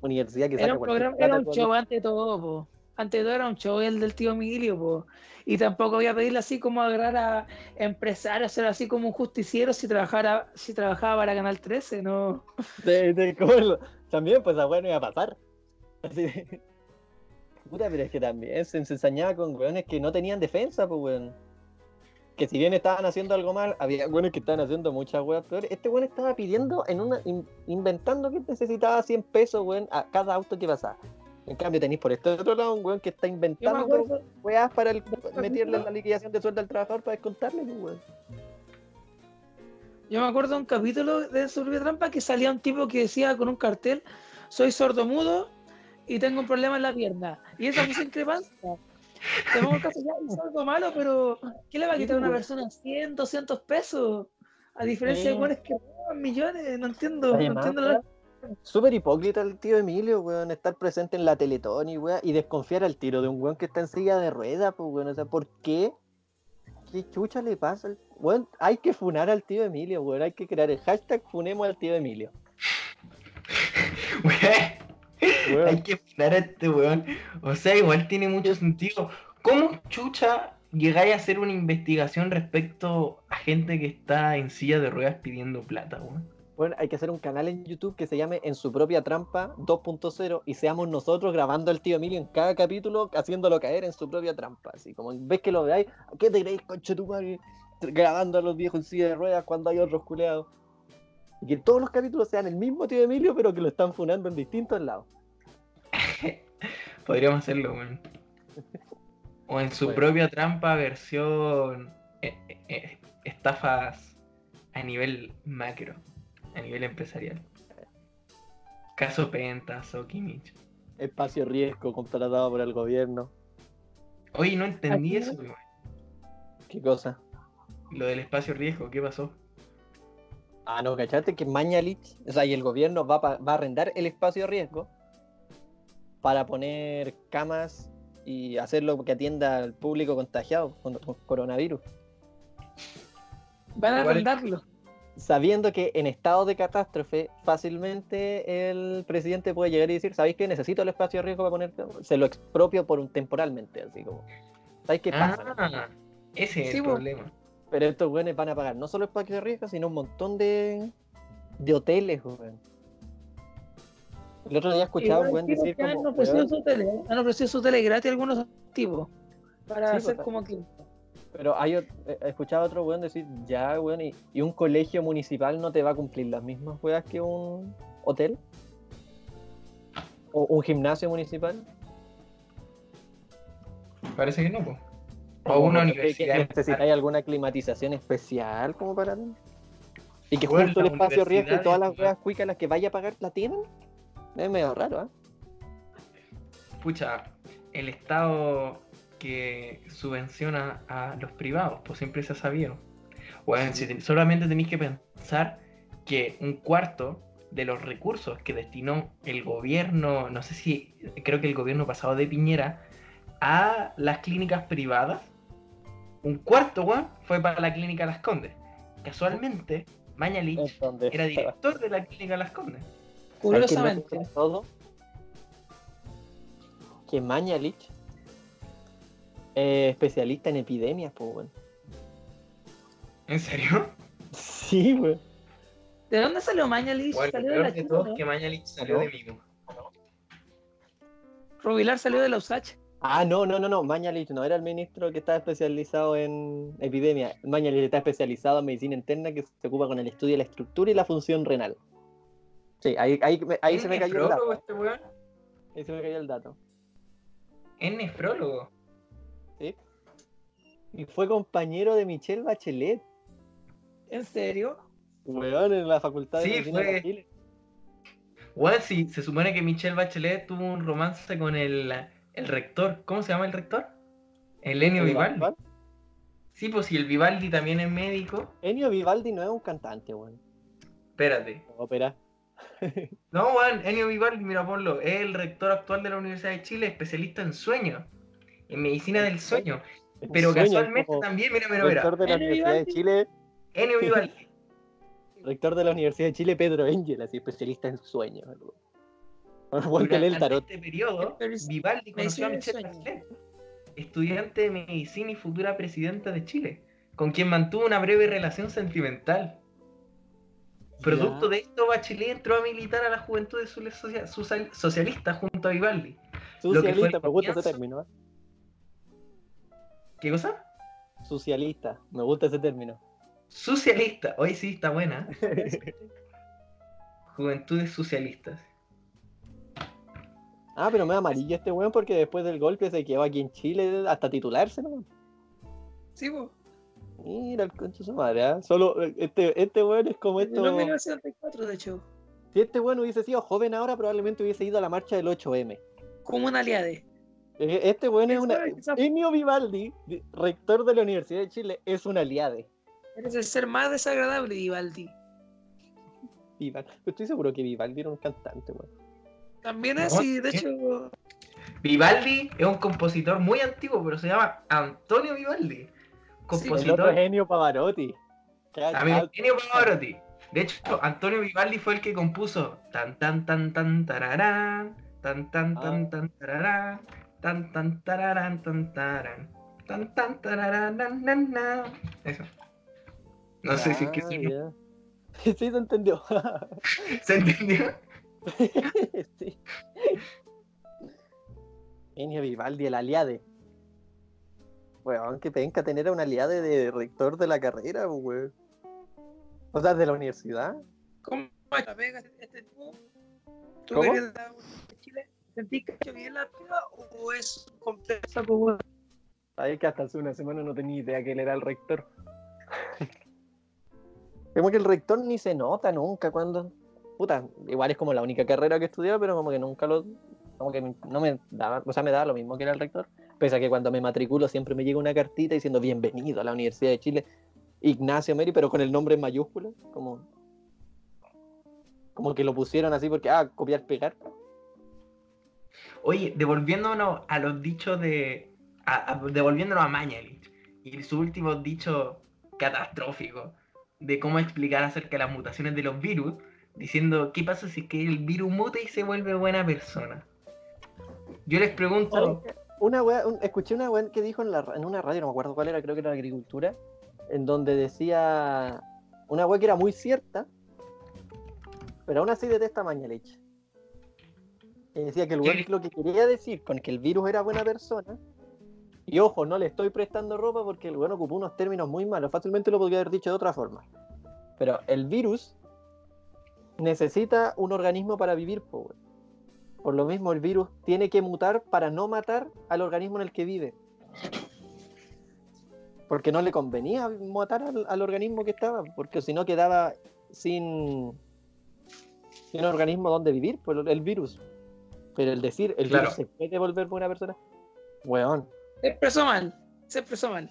Universidad que Era un, programa, era un show ante todo, po. Ante todo era un show el del tío Emilio, po. Y tampoco voy a pedirle así como agarrar a empresarios, ser así como un justiciero si trabajara, si trabajaba para Canal 13, no. de, de También, pues bueno iba a pasar. Así de- Puta, pero es que también se, ensañaba con weones que no tenían defensa, pues weón. Que si bien estaban haciendo algo mal, había weones que estaban haciendo muchas weas peores. Este weón estaba pidiendo, en una, in- inventando que necesitaba 100 pesos, weón, a cada auto que pasaba. En cambio, tenéis por este otro lado un weón que está inventando weas para el, meterle la liquidación de sueldo al trabajador para descontarle, pues, weón. yo me acuerdo de un capítulo de Survivor Trampa que salía un tipo que decía con un cartel, soy sordomudo y tengo un problema en la pierna. Y esa fue increpancia. Te pongo el caso ya, es algo malo, pero ¿qué le va a quitar a una persona 100, 200 pesos? A diferencia de buenos que millones, no entiendo, no entiendo la... Súper hipócrita el tío Emilio, weón, estar presente en la Teletón y weón, y desconfiar al tiro de un weón que está en silla de ruedas, pues weón, o sea, ¿por qué? ¿Qué chucha le pasa? al- Weón, hay que funar al tío Emilio, weón. Hay que crear el hashtag funemos al tío Emilio. Weón, Weón, Hay que funar a este weón. O sea, igual tiene mucho sentido. ¿Cómo chucha llegáis a hacer una investigación respecto a gente que está en silla de ruedas pidiendo plata, weón? Weón, hay que hacer un canal en YouTube que se llame En su propia trampa 2.0 y seamos nosotros grabando al tío Emilio en cada capítulo, haciéndolo caer en su propia trampa. Así como ves que lo veáis, ¿qué te creéis, concha tu madre? Grabando a los viejos en silla de ruedas cuando hay otros culeados. Y que todos los capítulos sean el mismo tío Emilio, pero que lo están funando en distintos lados. Podríamos hacerlo, weón. O en su Bueno. propia trampa versión eh, eh, eh, estafas a nivel macro, a nivel empresarial. Caso Pentas o Kimmich. Espacio riesgo contratado por el gobierno. Oye, no entendí eso. ¿Qué cosa? Lo del espacio riesgo, ¿qué pasó? Ah, no, ¿cachaste? Que Mañalich, o sea, y el gobierno va, a pa- va a arrendar el espacio riesgo para poner camas y hacerlo que atienda al público contagiado con, con coronavirus. Van a arrendarlo. Sabiendo que en estado de catástrofe fácilmente el presidente puede llegar y decir, ¿sabéis que necesito el espacio de riesgo para poner camas?". Se lo expropio por un temporalmente, así como. ¿Sabéis qué pasa? Ah, ese es Sí, el problema. Pero estos güeyes van a pagar no solo espacio de riesgo, sino un montón de, de hoteles, weón. El otro día escuchaba un buen decir que han ofrecido su tele, han ofrecido su tele gratis a algunos tipos. Para Sí, hacer pues, como que. Pero hay eh, escuchaba otro weón decir, ya, weón, y, y un colegio municipal no te va a cumplir las mismas weas que un hotel. O un gimnasio municipal. Parece que no, po. O una universidad. ¿Necesitáis alguna climatización especial como para.? Y que justo el espacio riesgo y todas las weas cuicas las que vaya a pagar la tienen. Es medio raro, ¿ah? Pucha, el Estado que subvenciona a los privados, pues siempre se ha sabido. Bueno, si te- solamente tenéis que pensar que un cuarto de los recursos que destinó el gobierno, no sé si, creo que el gobierno pasado de Piñera, a las clínicas privadas, un cuarto, weón, fue para la clínica Las Condes. Casualmente, Mañalich era director de la clínica Las Condes. ¿Sabes quién lo hace Curiosamente. todo? Que Mañalich es especialista en epidemias, pues, weón. ¿En serio? Sí, weón. ¿De dónde salió Mañalich? Bueno, salió de peor la de China, todo ¿no? es que Mañalich salió ¿No? de Mimo. Rubilar salió de la USACH. Ah, no, no, no, no. Mañalich no era el ministro que estaba especializado en epidemia. Mañalich está especializado en medicina interna que se ocupa con el estudio de la estructura y la función renal. Sí, ahí, ahí, me- ahí ¿Es se me cayó el nefrólogo dato. este weón? Ahí se me cayó el dato. Es nefrólogo. Y fue compañero de Michelle Bachelet, ¿En serio? weón, en la facultad de Sí, medicina de fue- Chile. Weón, sí, se supone que Michelle Bachelet tuvo un romance con el, el rector. ¿Cómo se llama el rector? El Enio Vivaldi. Sí, pues si el Vivaldi también es médico. Enio Vivaldi no es un cantante, weón. Espérate. Ópera. No, weón, Enio Vivaldi, mira, ponlo. Es el rector actual de la Universidad de Chile, especialista en sueños. En medicina del sueño. Pero casualmente también, mira, mira, mira. rector de la Enio Universidad de Vivaldi. Chile, Enio Vivaldi. rector de la Universidad de Chile, Pedro Engel, así especialista en sueños. lee el Durante tarot. este periodo, Vivaldi conoció a Michelle. Bachelet, estudiante de medicina y futura presidenta de Chile, con quien mantuvo una breve relación sentimental. Producto Ya. de esto, Bachelet entró a militar a la juventud de social- socialista junto a Vivaldi. lo que fue Socialista, me gusta ese término. ¿eh? ¿Qué cosa? Socialista, me gusta ese término. Socialista. Hoy sí está buena. Juventudes socialistas. Ah, pero me da amarillo este weón porque después del golpe se quedó aquí en Chile hasta titularse, ¿no? Sí, pues. Mira el concho de su madre, ¿ah? Solo eh, este, este weón es como esto. En 1974, de hecho. Si este weón hubiese sido joven ahora, probablemente hubiese ido a la marcha del 8M. Como un aliade. Eh, Este weón es ¿Quién una. Enio Vivaldi, di- rector de la Universidad de Chile, es un aliade. Eres el ser más desagradable, Vivaldi. Vival- Estoy seguro que Vivaldi era un cantante, weón. También es, No, y de hecho, Vivaldi es un compositor muy antiguo, pero se llama Antonio Vivaldi. El otro compositor. genio Pavarotti. Amigo Genio Pavarotti. De hecho, Antonio Vivaldi fue el que compuso tan tan tan tan tararán, tan tan tan Ah. tan tararán, tan tan tararán tan tarán, tan tan tararán nan, nan, nan. Eso. No sé si es que Ah, sí. ya. Sí, se entendió. ¿Se entendió? sí. Genio Vivaldi, el aliade. Weón, que penca tener a un aliade de rector de la carrera, weón. O sea, de la universidad. ¿Cómo es la pega este tipo? ¿Tú ¿Cómo? ¿Sentís que bien la pega o es compleja? Weón? Sabes que hasta hace una semana no tenía idea que él era el rector. como que el rector ni se nota nunca cuando. Puta, igual es como la única carrera que he estudiado, pero como que nunca lo. Como que no me daba, o sea, me daba lo mismo que era el rector. Pese a que cuando me matriculo siempre me llega una cartita diciendo bienvenido a la Universidad de Chile, Ignacio Meri, pero con el nombre en mayúsculas, como. Como que lo pusieron así porque, ah, copiar, pegar. Oye, devolviéndonos a los dichos de. devolviéndonos a Mañalich y su último dicho catastrófico de cómo explicar acerca de las mutaciones de los virus, diciendo qué pasa si es que el virus muta y se vuelve buena persona. Yo les pregunto. Una wea, escuché una wea que dijo en, la, en una radio, no me acuerdo cuál era, creo que era agricultura, en donde decía una wea que era muy cierta, pero aún así detesta Mañalich. Y decía que el weón lo que quería decir con que el virus era buena persona, y ojo, no le estoy prestando ropa porque el weón ocupó unos términos muy malos, fácilmente lo podría haber dicho de otra forma. Pero el virus necesita un organismo para vivir, po, weón. Por lo mismo, el virus tiene que mutar para no matar al organismo en el que vive. Porque no le convenía matar al, al organismo que estaba, porque si no quedaba sin, sin organismo donde vivir, por el virus. Pero el decir, el Claro. virus se puede volver buena persona, weón, Se expresó mal. Se expresó mal.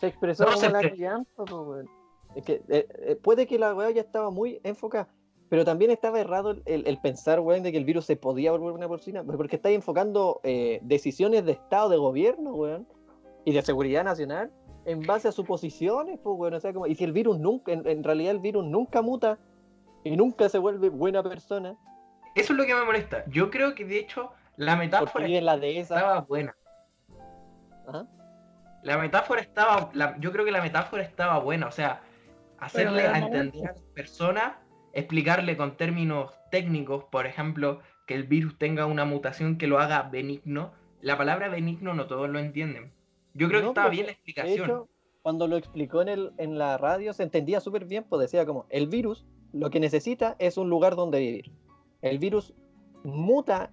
se expresó No, como se la po, weón. Es que eh, eh, puede que la weá ya estaba muy enfocada, pero también estaba errado el, el- pensar, weón, de que el virus se podía volver una porcina, porque estáis enfocando eh, decisiones de Estado, de gobierno, weón, y de seguridad nacional en base a suposiciones, pues, weón. O sea, como, y si el virus nunca, en, en realidad el virus nunca muta y nunca se vuelve buena persona, eso es lo que me molesta. Yo creo que de hecho la metáfora la dehesa. estaba buena. La metáfora estaba, la- yo creo que la metáfora estaba buena, o sea, hacerle a entender a la persona, explicarle con términos técnicos, por ejemplo, que el virus tenga una mutación que lo haga benigno. La palabra benigno no todos lo entienden. Yo creo que estaba pero bien la De explicación. hecho, cuando lo explicó en, el, en la radio, se entendía súper bien, pues decía como, el virus lo que necesita es un lugar donde vivir. El virus muta,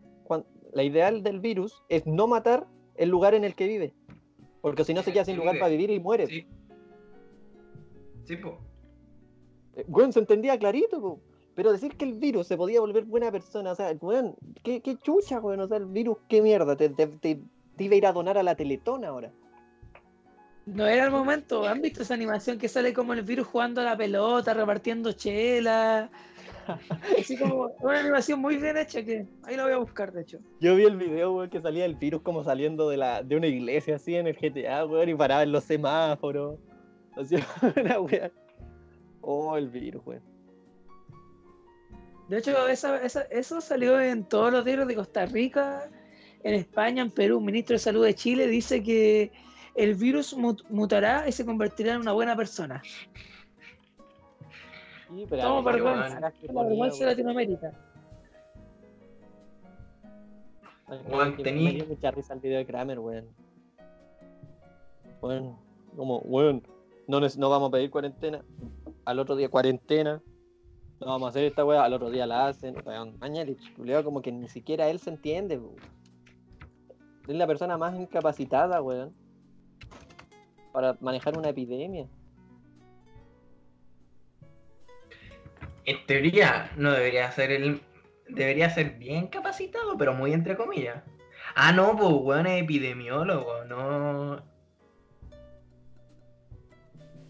la ideal del virus es no matar el lugar en el que vive, porque si no se queda sin lugar para vivir y muere. Sí. Sí, po. Eh, Weón, se entendía clarito, po. pero decir que el virus se podía volver buena persona, o sea, weón, qué, qué chucha, weón, o sea, el virus, qué mierda, te, te- te- te iba a ir a donar a la Teletón ahora. No era el momento. ¿Han visto esa animación que sale como el virus jugando a la pelota, repartiendo chela? Así como una animación muy bien hecha que ahí la voy a buscar, de hecho. Yo vi el video, weón, que salía el virus como saliendo de, la, de una iglesia así en el GTA, weón, y paraba en los semáforos. Así, una weá. Oh, el virus, weón. De hecho, esa- esa- eso salió en todos los diarios de Costa Rica, en España, en Perú. Un ministro de Salud de Chile dice que el virus mut- mutará y se convertirá en una buena persona. Sí, pero ver, vergüenza. La vergüenza de. Latinoamérica. Que tení- Me dio mucha risa el video de Kramer, weón. Weón, como, weón, no, no vamos a pedir cuarentena. Al otro día, cuarentena. No vamos a hacer esta weá, al otro día la hacen. Weón, culiao, como que ni siquiera él se entiende, weón. Es la persona más incapacitada, weón. Para manejar una epidemia. En teoría no debería ser el. Debería ser bien capacitado, pero muy entre comillas. Ah, no, pues weón es epidemiólogo, no.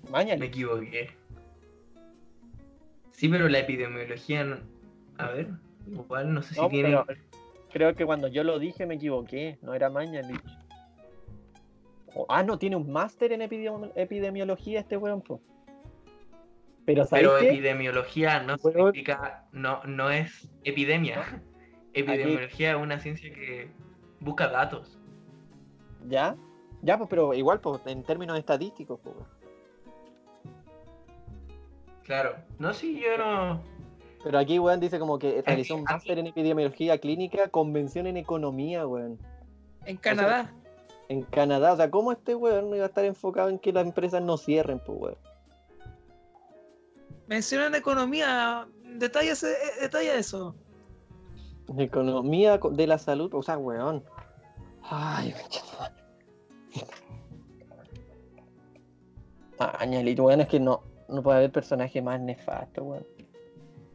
Me Mañalich. equivoqué. Sí, pero la epidemiología. no- A ver, igual no sé si tiene. creo que cuando yo lo dije me equivoqué, no era Mañalich. Oh. Ah, no, tiene un máster en epidemi- epidemiología este weón, po. Pero epidemiología no significa, no, no es epidemia. Epidemiología es una ciencia que busca datos. ¿Ya? Ya, pues, pero igual, pues, en términos estadísticos, pues. weón. Claro. No, sí, yo no. Pero aquí, weón, dice como que realizó un máster en epidemiología clínica, convención en economía, weón. En Canadá. En Canadá, o sea, ¿cómo este weón no iba a estar enfocado en que las empresas no cierren, pues, weón? Mencionan economía. Detalla, eh, detalla eso. Economía co- de la salud, o sea, weón. Ay, Añalito, weón, es que no, no puede haber personaje más nefasto, weón.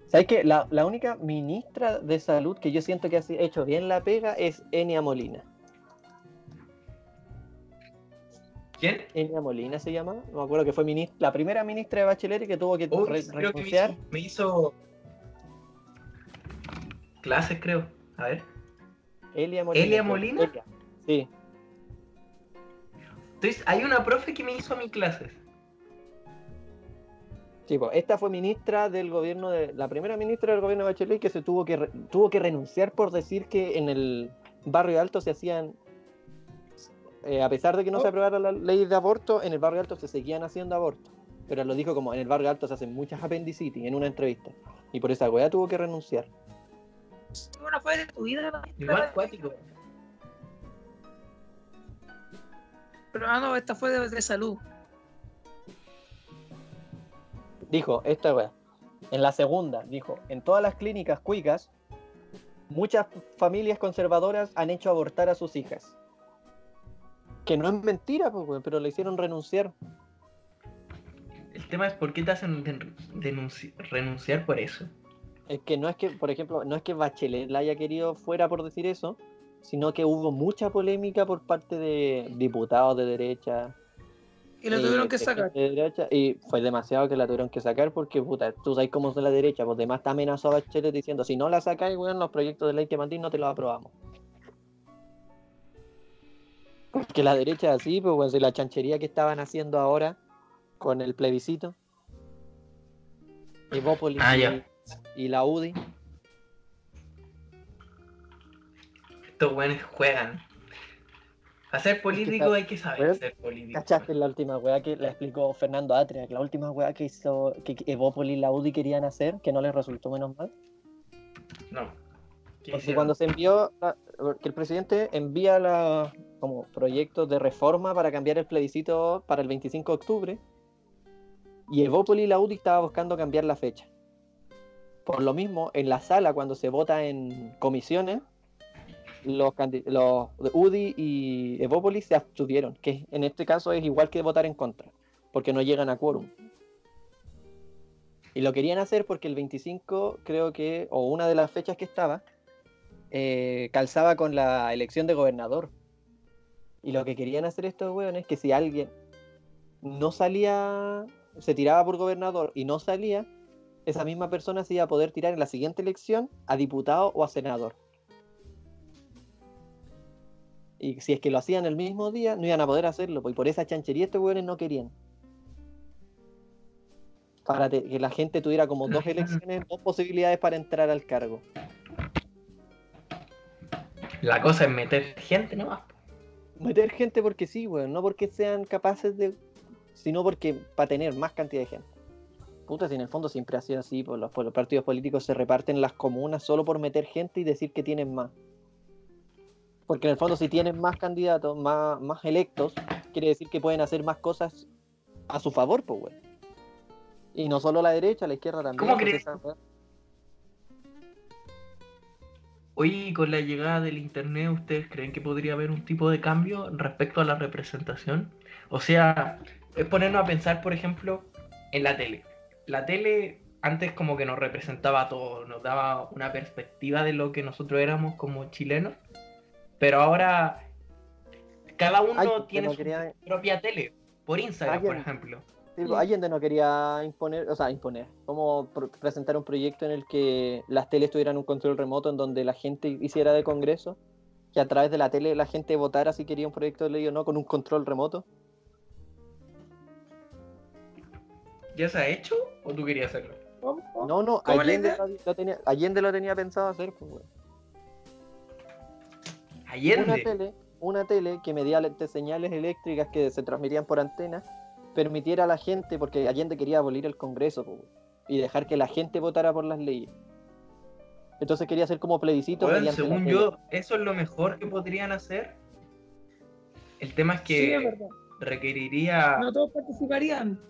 ¿Sabes qué? La, la única ministra de salud que yo siento que ha hecho bien la pega es Enia Molina. ¿Quién? Enia Molina se llama, no me acuerdo que fue ministra, la primera ministra de Bachelet que tuvo que Uy, re- creo que me renunciar. hizo, me hizo clases, creo. A ver. Elia Molina. ¿Elia. Molina? Elia, Sí. Entonces, hay una profe que me hizo mis clases. Sí, pues, esta fue ministra del gobierno de la primera ministra del gobierno de Bachelet que se tuvo que re- tuvo que renunciar por decir que en el barrio alto se hacían eh, a pesar de que no se Oh. aprobara la ley de aborto, en el barrio alto se seguían haciendo abortos. Pero lo dijo como en el barrio alto se hacen muchas apendicitis en una entrevista. Y por esa weá tuvo que renunciar. Una fue de tu vida. la- Igual cuático. Pero ah, no, esta fue de, de salud. Dijo, esta weá. En la segunda, dijo, en todas las clínicas cuicas, muchas familias conservadoras han hecho abortar a sus hijas. Que no es mentira, pues, pero le hicieron renunciar. El tema es por qué te hacen denunci- renunciar por eso. Es que no es que, por ejemplo, no es que Bachelet la haya querido fuera por decir eso, sino que hubo mucha polémica por parte de diputados de derecha. Y eh, tuvieron que de sacar. de derecha, y fue demasiado que la tuvieron que sacar porque, puta, tú sabes cómo es la derecha, pues demás te amenazó a Bachelet diciendo, si no la sacáis, weón, los proyectos de ley que mandís no te los aprobamos. Porque la derecha así, pues, weón, si la chanchería que estaban haciendo ahora con el plebiscito, Evópolis Ah, y- la UDI, Estos buenos juegan. Hacer político hay que saber weón, ser político. ¿Cachaste la última weá que la explicó Fernando Atria? La última weá que hizo, que Evópolis y la UDI querían hacer, que no les resultó menos mal. No. ¿Qué Porque hicieron? cuando se envió, la- que el presidente envía la, como proyectos de reforma para cambiar el plebiscito para el 25 de octubre, y Evópolis y la UDI estaba buscando cambiar la fecha. Por lo mismo, en la sala, cuando se vota en comisiones, los, los UDI y Evópolis se abstuvieron, que en este caso es igual que votar en contra, porque no llegan a quórum. Y lo querían hacer porque el 25, creo que, o una de las fechas que estaba, eh, calzaba con la elección de gobernador. Y lo que querían hacer estos weones es que si alguien no salía, se tiraba por gobernador y no salía, esa misma persona se iba a poder tirar en la siguiente elección a diputado o a senador. Y si es que lo hacían el mismo día, no iban a poder hacerlo, pues, y por esa chanchería estos weones no querían. Para que la gente tuviera como dos elecciones, dos posibilidades para entrar al cargo. La cosa es meter gente nomás. Meter gente porque sí, weón, no porque sean capaces de. sino porque para tener más cantidad de gente. Puta, si en el fondo siempre ha sido así, pues los, los partidos políticos se reparten las comunas solo por meter gente y decir que tienen más. Porque en el fondo, si tienen más candidatos, más, más electos, quiere decir que pueden hacer más cosas a su favor, pues, weón. Y no solo la derecha, la izquierda también. ¿Cómo crees? esa weá. Hoy, con la llegada del internet, ¿ustedes creen que podría haber un tipo de cambio respecto a la representación? O sea, es ponernos a pensar, por ejemplo, en la tele. La tele antes como que nos representaba a todos, nos daba una perspectiva de lo que nosotros éramos como chilenos, pero ahora cada uno Ay, tiene su quería- propia tele, por Instagram, por ejemplo. Sí, pues, Allende no quería imponer, o sea, imponer, como presentar un proyecto en el que las teles tuvieran un control remoto en donde la gente hiciera de congreso que a través de la tele la gente votara si quería un proyecto de ley o no con un control remoto. ¿Ya se ha hecho o tú querías hacerlo? No, no, ¿Cómo la Allende lo, lo tenía, Allende lo tenía pensado hacer. Pues, weón. Una Allende. tele, una tele que mediante señales eléctricas que se transmitían por antena permitiera a la gente, porque Allende quería abolir el Congreso pues, y dejar que la gente votara por las leyes. Entonces quería hacer como plebiscito la según yo, eso es lo mejor que podrían hacer. El tema es Sí, es que requeriría. No todos participarían.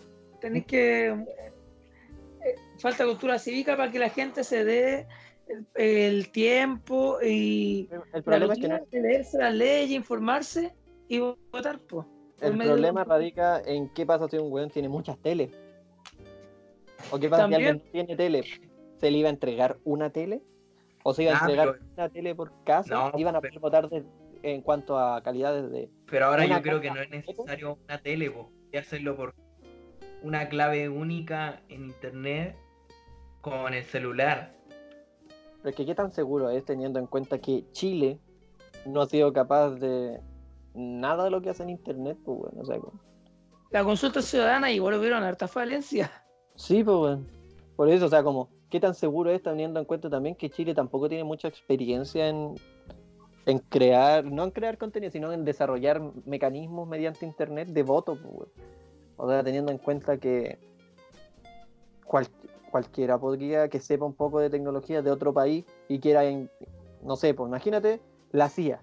Tenéis que. eh, falta cultura cívica para que la gente se dé el, el tiempo y El la problema es que no, de leerse las leyes, informarse y votar. Por el problema radica en qué pasa si un weón tiene muchas teles. O qué pasa si alguien no tiene tele. ¿Se le iba a entregar una tele? ¿O se iba a Ah, entregar pero- una tele por casa? No, Iban a pero- poder votar de- en cuanto a calidades de. Pero ahora yo creo que no es necesario una tele, po. A hacerlo por una clave única en internet con el celular. Pero es que qué tan seguro es teniendo en cuenta que Chile no ha sido capaz de nada de lo que hace en internet, pues bueno, o sea, como- La consulta ciudadana igual hubieron harta falencia. Sí, pues bueno. Por eso, o sea, como, ¿qué tan seguro es teniendo en cuenta también que Chile tampoco tiene mucha experiencia en, en crear, no en crear contenido, sino en desarrollar mecanismos mediante internet de voto, pues bueno. O sea, teniendo en cuenta que cual- cualquiera podría que sepa un poco de tecnología de otro país y quiera, no sé, pues imagínate la CIA,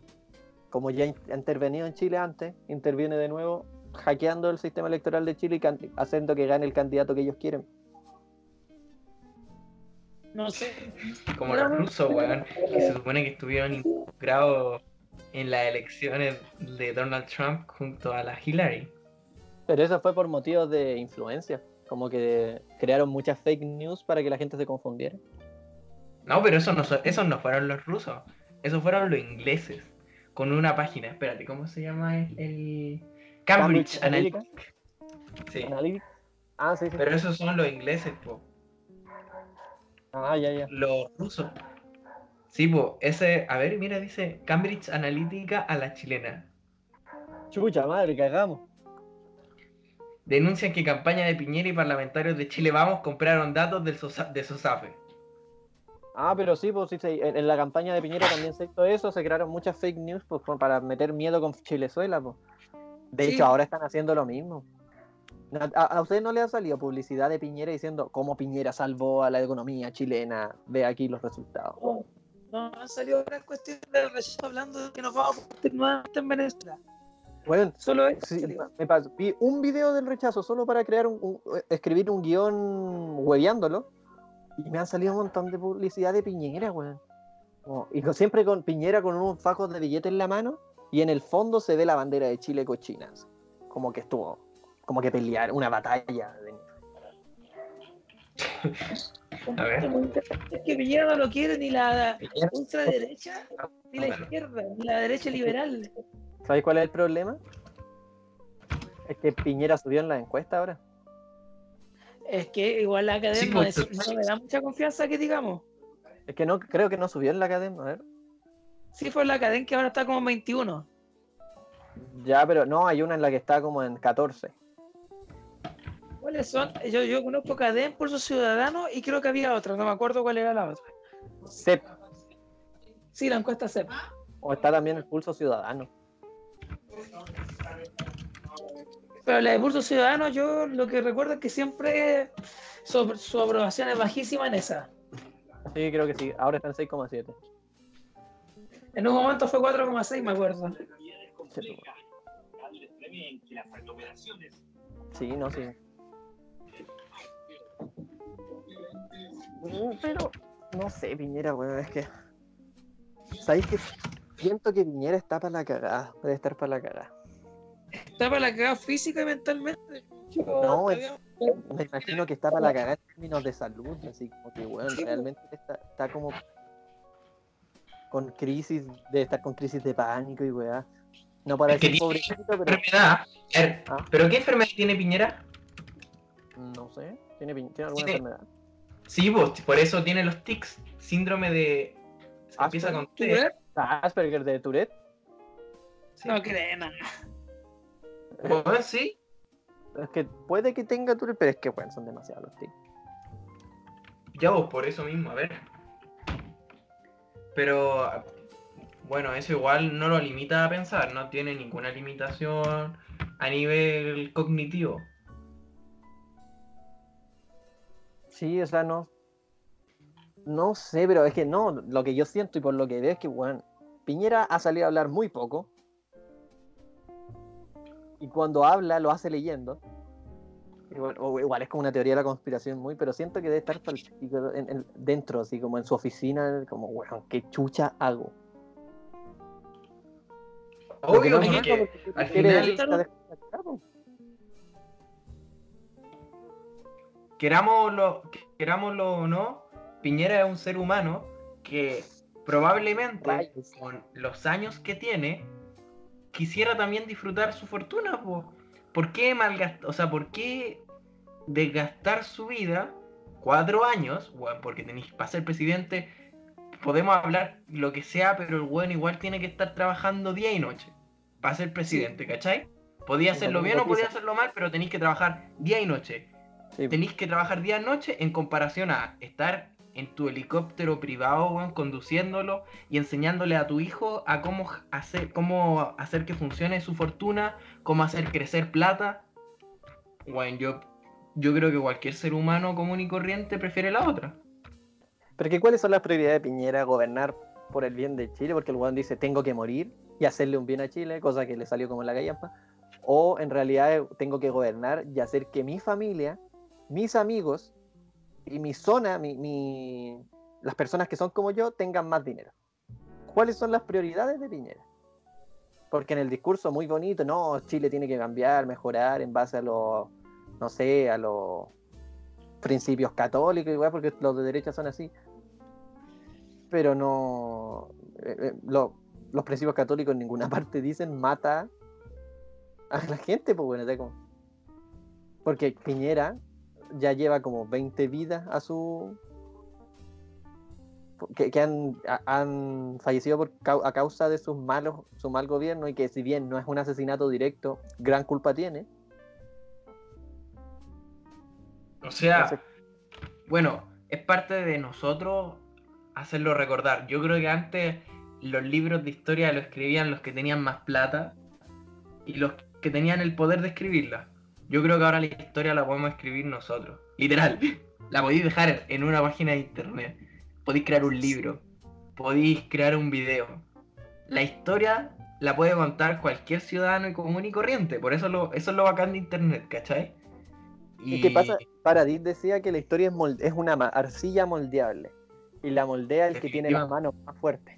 como ya ha intervenido en Chile antes, interviene de nuevo hackeando el sistema electoral de Chile y haciendo que gane el candidato que ellos quieren. No sé. Como los rusos, weón, que se supone que estuvieron involucrados en las elecciones de Donald Trump junto a la Hillary. Pero eso fue por motivos de influencia, como que crearon muchas fake news para que la gente se confundiera. No, pero eso no, so- esos no fueron los rusos, esos fueron los ingleses. Con una página, espérate, ¿cómo se llama el, Cambridge Cambridge Analytica? Sí. Ah, sí, sí. pero esos son los ingleses, po. Ah, ya, ya. los rusos. Sí, pues, ese, a ver, mira, dice Cambridge Analytica a la chilena. Chucha madre, cagamos. Denuncian que campaña de Piñera y parlamentarios de Chile Vamos compraron datos del Sosa- de SOSAFE. Ah, pero sí, pues sí, se- en, la campaña de Piñera también se hizo eso, se crearon muchas fake news pues, para meter miedo con Chilezuela, pues. De Sí. hecho, ahora están haciendo lo mismo. ¿A, a, ustedes no les ha salido publicidad de Piñera diciendo cómo Piñera salvó a la economía chilena? Ve aquí los resultados. No, no han salido gran cuestión de rechazo hablando de que nos vamos a nuevamente en Venezuela. Bueno, Solo eso. Sí, me pasó. Vi un video del rechazo solo para crear un, un- escribir un guion hueveándolo. Y me han salido un montón de publicidad de Piñera, weón. Y con- siempre con Piñera con unos fajos de billete en la mano. Y en el fondo se ve la bandera de Chile cochinas. Como que estuvo. Como que pelear, una batalla. de- A ver. Es que Piñera no lo quiere ni la ultraderecha, ni la izquierda, ni la derecha liberal. ¿Sabes cuál es el problema? Es que Piñera subió en la encuesta ahora. Es que igual la academia Sí, pues, es- no me da mucha confianza que digamos. Es que no, creo que no subió en la academia. A ver. Sí fue la academia que ahora está como en 21. Ya, pero no, hay una en la que está como en 14. ¿Cuáles son? Yo, yo conozco Cadem, Pulso Ciudadano y creo que había otra, no me acuerdo cuál era la otra. CEP. Sí, la encuesta CEP. O está también el pulso ciudadano. Pero la de Pulso Ciudadano, yo lo que recuerdo es que siempre su, su aprobación es bajísima en esa. Sí, creo que sí. Ahora está en 6,7. En un momento fue 4,6, me acuerdo. Sí, no, sí. Mm, Pero, no sé, Piñera, weón, es que. ¿Sabéis que siento que Piñera está para la cagada? Debe estar para la cagada. Está para la cagada física y mentalmente. Yo No, es- Me imagino que está para la cagada en términos de salud, así como que, weón, Sí, realmente está, está como. con crisis, debe estar con crisis de pánico y weá. No para Es que decir pobrecito, pero. Enfermedad. Ah. ¿Pero qué enfermedad tiene Piñera? No sé, ¿tiene, ¿tiene alguna Tiene- enfermedad? Sí, pues, por eso tiene los tics. Síndrome de. Ah, Empieza sí. con T. Tuber, Asperger de Tourette. Sí. No creen nada. Bueno, sí. Es que puede que tenga Tourette, pero es que bueno, son demasiados los tics. Ya vos, por eso mismo, a ver. Pero, bueno, eso igual no lo limita a pensar, no tiene ninguna limitación a nivel cognitivo. Sí, o sea, no. No sé, pero es que no, lo que yo siento y por lo que veo es que, bueno, Piñera ha salido a hablar muy poco. Y cuando habla, lo hace leyendo. Igual, o igual es como una teoría de la conspiración muy, pero siento que debe estar en- en- dentro, así como en su oficina, como, bueno, ¿qué chucha hago? Obvio no que, al final- querámoslo, querámoslo o no, Piñera es un ser humano que probablemente con los años que tiene quisiera también disfrutar su fortuna. po. ¿Por qué malgastar, o sea, por qué desgastar su vida cuatro años? Bueno, porque tenéis para ser presidente podemos hablar lo que sea, pero el weón igual tiene que estar trabajando día y noche para ser presidente, ¿cachai? Podía Sí, hacerlo bien o podía hacerlo mal, pero tenéis que trabajar día y noche Sí, tenéis que trabajar día y noche en comparación a estar en tu helicóptero privado, weón, conduciéndolo y enseñándole a tu hijo a cómo hacer, cómo hacer que funcione su fortuna, cómo hacer crecer plata. Yo, yo creo que cualquier ser humano común y corriente prefiere la otra. Pero que cuáles son las prioridades de Piñera? Gobernar por el bien de Chile, porque el weón dice tengo que morir y hacerle un bien a Chile, cosa que le salió como la gallampa. O en realidad tengo que gobernar y hacer que mi familia, mis amigos y mi zona, mi, mi- las personas que son como yo, tengan más dinero. ¿Cuáles son las prioridades de Piñera? Porque en el discurso muy bonito, no, Chile tiene que cambiar, mejorar en base a los, no sé, a los principios católicos, igual, porque los de derecha son así. Pero no. eh, eh, lo- los principios católicos en ninguna parte dicen mata a la gente, pues bueno, como- porque Piñera ya lleva como 20 vidas a su. que, que han, a- han fallecido por, a causa de sus malos, su mal gobierno y que si bien no es un asesinato directo, gran culpa tiene. O sea, Entonces- bueno, es parte de nosotros hacerlo recordar. Yo creo que antes los libros de historia lo escribían los que tenían más plata y los que tenían el poder de escribirla. Yo creo que ahora la historia la podemos escribir nosotros. Literal. La podéis dejar en una página de internet. Podéis crear un libro. Podéis crear un video. La historia la puede contar cualquier ciudadano y común y corriente. Por eso, lo, eso es lo bacán de internet, ¿cachai? ¿Y qué pasa? Paradis decía que la historia es, mol- es una arcilla moldeable. Y la moldea el que tiene las manos más fuertes.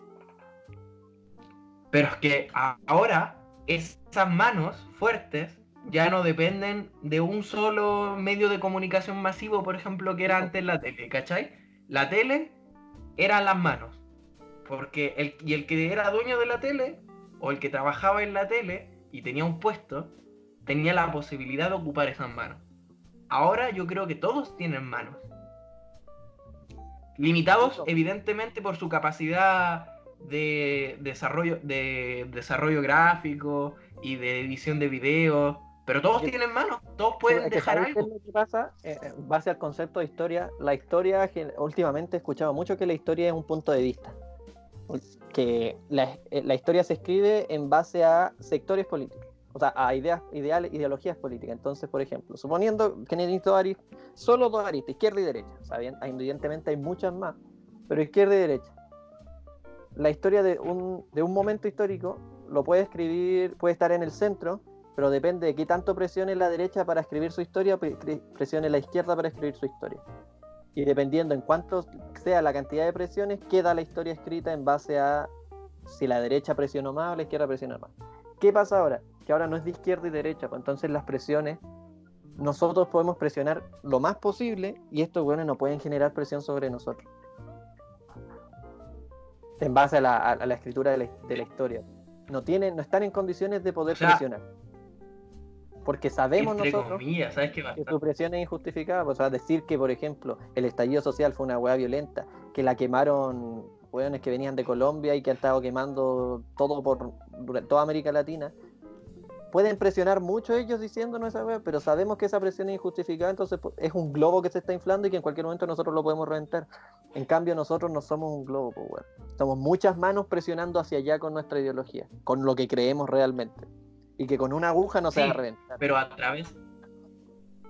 Pero es que ahora esas manos fuertes ya no dependen de un solo medio de comunicación masivo, por ejemplo, que era antes la tele, ¿cachai? La tele eran las manos. Porque el, y el que era dueño de la tele, o el que trabajaba en la tele y tenía un puesto, tenía la posibilidad de ocupar esas manos. Ahora yo creo que todos tienen manos. Limitados, evidentemente, por su capacidad de desarrollo, de desarrollo gráfico y de edición de videos. Pero todos Yo- tienen manos, todos pueden dejar ¿sabes qué algo. lo que pasa? Eh, en base al concepto de historia, la historia, últimamente he escuchado mucho que la historia es un punto de vista. Que la, eh, la historia se escribe en base a sectores políticos, o sea, a ideas, ideales, ideologías políticas. Entonces, por ejemplo, suponiendo que necesito aristas, solo dos aristas, izquierda y derecha. O sea, bien, evidentemente hay muchas más, pero izquierda y derecha. La historia de un, de un momento histórico lo puede escribir, puede estar en el centro, pero depende de qué tanto presione la derecha para escribir su historia, pre- pre- presione la izquierda para escribir su historia. Y dependiendo en cuánto sea la cantidad de presiones, queda la historia escrita en base a si la derecha presionó más o la izquierda presionó más. ¿Qué pasa ahora? Que ahora no es de izquierda y derecha, pues entonces las presiones, nosotros podemos presionar lo más posible y estos buenos no pueden generar presión sobre nosotros. En base a la, a- a la escritura de la, de la historia. No, tienen, no están en condiciones de poder O sea, presionar. Porque sabemos Entre nosotros comillas, ¿sabes qué que su presión es injustificada. pues, O sea, decir que, por ejemplo, el estallido social fue una hueá violenta, que la quemaron hueones que venían de Colombia y que han estado quemando todo por toda América Latina. Pueden presionar mucho ellos diciéndonos esa wea, pero sabemos que esa presión es injustificada, entonces es un globo que se está inflando y que en cualquier momento nosotros lo podemos reventar. En cambio, nosotros no somos un globo, weón. Somos muchas manos presionando hacia allá con nuestra ideología, con lo que creemos realmente. Y que con una aguja no se Sí, va a reventar. Pero a través.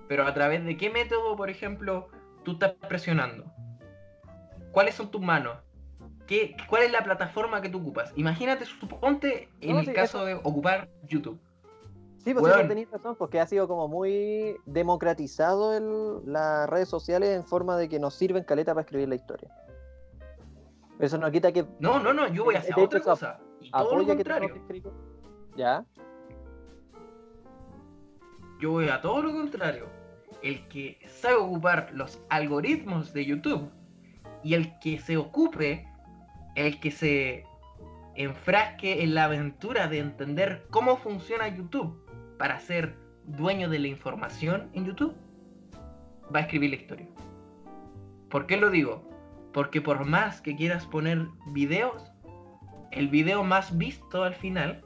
Pero a través de qué método, por ejemplo, tú estás presionando. ¿Cuáles son tus manos? ¿Qué, ¿Cuál es la plataforma que tú ocupas? Imagínate, suponte en No, el sí, caso de ocupar YouTube. Sí, pues sí, Weón. tenéis razón, porque ha sido como muy democratizado el- las redes sociales en forma de que nos sirven caleta para escribir la historia. Eso no quita que No, no, no, yo voy De hecho, otra cosa. Y todo lo contrario. que escribir. ¿Ya? Yo voy a todo lo contrario. El que sabe ocupar los algoritmos de YouTube y el que se ocupe, el que se enfrasque en la aventura de entender cómo funciona YouTube para ser dueño de la información en YouTube, va a escribir la historia. ¿Por qué lo digo? Porque por más que quieras poner videos, el video más visto al final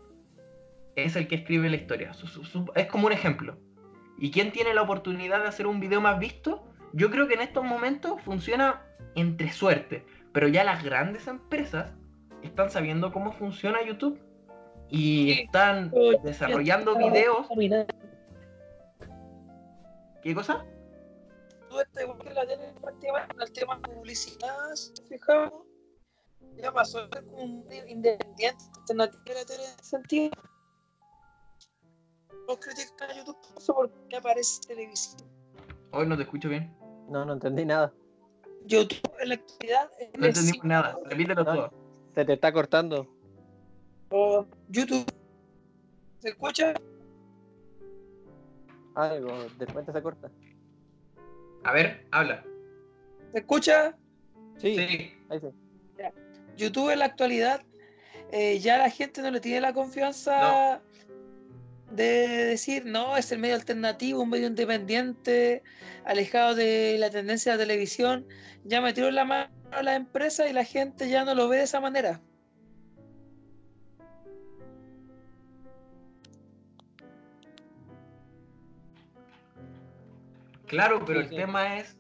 es el que escribe la historia. Su- su- su- es como un ejemplo. ¿Y quién tiene la oportunidad de hacer un video más visto? Yo creo que en estos momentos funciona entre suerte. Pero ya las grandes empresas están sabiendo cómo funciona YouTube. Y están desarrollando videos. ¿Qué cosa? El tema de publicidad, si fijamos, ya pasó como un independiente, alternativo de la tele en ese sentido. Los critican a YouTube por eso porque aparece televisión. Hoy no te escucho bien. No, no entendí nada. YouTube en la actualidad No símbolo- nada. Repítelo No. todo. Se te está cortando. o YouTube. ¿Se escucha? Algo, de repente se corta. A ver, habla. ¿Se escucha? Sí, Sí. ahí sí. YouTube en la actualidad eh, ya la gente no le tiene la confianza de decir, no, es el medio alternativo, un medio independiente, alejado de la tendencia de la televisión. Ya metieron la mano a la empresa y la gente ya no lo ve de esa manera. Claro, pero Sí, el tema es.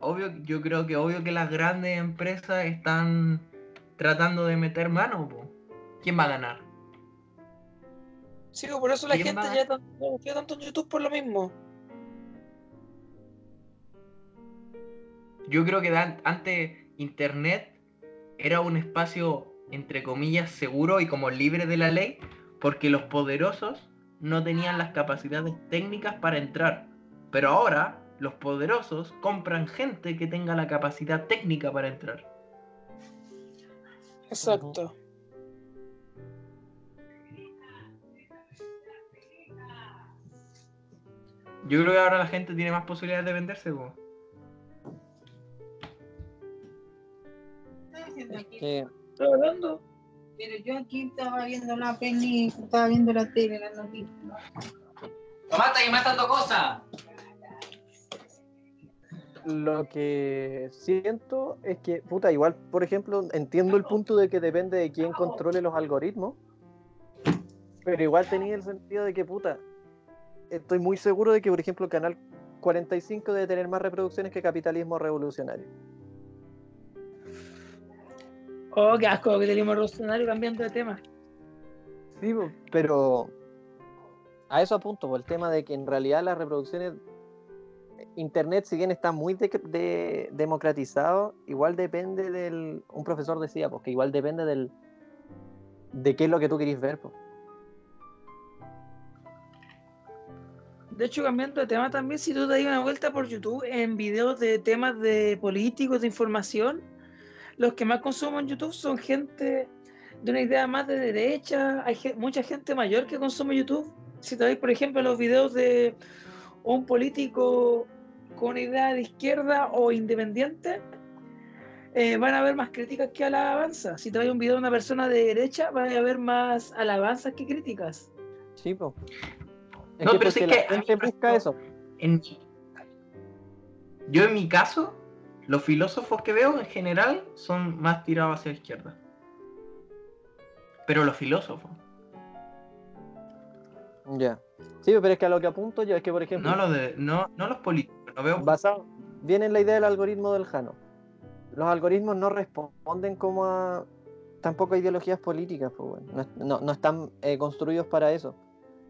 Obvio, yo creo que obvio que las grandes empresas están tratando de meter mano. po. ¿Quién va a ganar? Sí, por eso la ¿Quién gente va? ya no confía tanto en YouTube por lo mismo. Yo creo que antes Internet era un espacio, entre comillas, seguro y como libre de la ley, porque los poderosos no tenían las capacidades técnicas para entrar. Pero ahora los poderosos compran gente que tenga la capacidad técnica para entrar. Exacto. Yo creo que ahora la gente tiene más posibilidades de venderse. po. Que- ¿Estás hablando? Pero yo aquí estaba viendo la peli, estaba viendo la tele, las noticias. Mamá está matando cosas. Lo que siento es que, puta, igual, por ejemplo, entiendo el punto de que depende de quién controle los algoritmos, pero igual tenía el sentido de que, puta, estoy muy seguro de que, por ejemplo, Canal 45 debe tener más reproducciones que Capitalismo Revolucionario. Oh, qué asco tenemos revolucionario cambiando de tema. Sí, pero a eso apunto, por el tema de que en realidad las reproducciones, Internet, si bien está muy de- de- democratizado, igual depende del, un profesor decía, porque igual depende del, de qué es lo que tú querís ver. po. De hecho, cambiando de tema también, si tú te das una vuelta por YouTube en videos de temas de políticos, de información, los que más consumen YouTube son gente de una idea más de derecha, hay ge- mucha gente mayor que consume YouTube. Si te ves, por ejemplo, los videos de un político con una idea de izquierda o independiente, eh, van a haber más críticas que alabanzas. Si te ves un video de una persona de derecha, van a haber más alabanzas que críticas. Sí, po. Es No, que pero sí porque que la a mí gente busca eso. En- Yo en mi caso, los filósofos que veo en general son más tirados hacia la izquierda. Pero los filósofos, Ya. Sí, pero es que a lo que apunto yo es que, por ejemplo, no los, de, no, no los políticos. No veo basado, viene en la idea del algoritmo del Jano. Los algoritmos no responden como a tampoco a ideologías políticas, pues, no, es- no- no están eh, construidos para eso.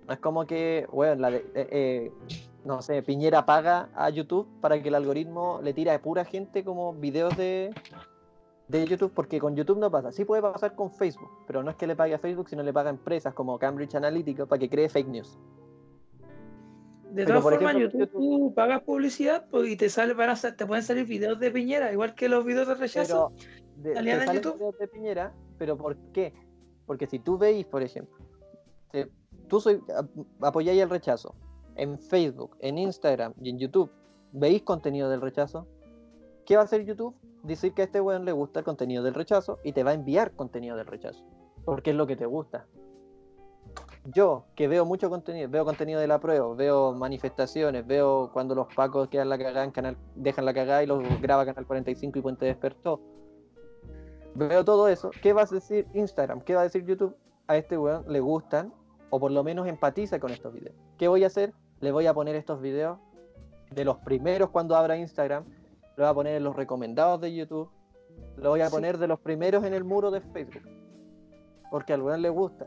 No es como que, weón, la de- eh, eh, no sé, Piñera paga a YouTube para que el algoritmo le tire a pura gente como videos de, de YouTube, porque con YouTube no pasa. Sí puede pasar con Facebook, pero no es que le pague a Facebook, sino le paga a empresas como Cambridge Analytica para que cree fake news. De todas formas, en ejemplo, YouTube tú pagas publicidad pues, y te sale, te pueden salir videos de Piñera, igual que los videos de rechazo. De, ¿Salían te en salen YouTube? videos de Piñera, pero ¿por qué? Porque si tú veis, por ejemplo, si tú soy, ap- apoyáis el rechazo en Facebook, en Instagram y en YouTube, veis contenido del rechazo, ¿qué va a hacer YouTube? Decir que a este weón le gusta el contenido del rechazo y te va a enviar contenido del rechazo, porque es lo que te gusta. Yo, que veo mucho contenido, veo contenido de la prueba, veo manifestaciones, veo cuando los pacos quedan la cagada en canal, dejan la cagada y los graba Canal 45 y Puente Despertó. Veo todo eso. ¿Qué va a decir Instagram? ¿Qué va a decir YouTube? A este weón le gustan, o por lo menos empatiza con estos videos. ¿Qué voy a hacer? Le voy a poner estos videos de los primeros cuando abra Instagram, lo voy a poner en los recomendados de YouTube, lo voy a Sí. poner de los primeros en el muro de Facebook. Porque al weón le gusta.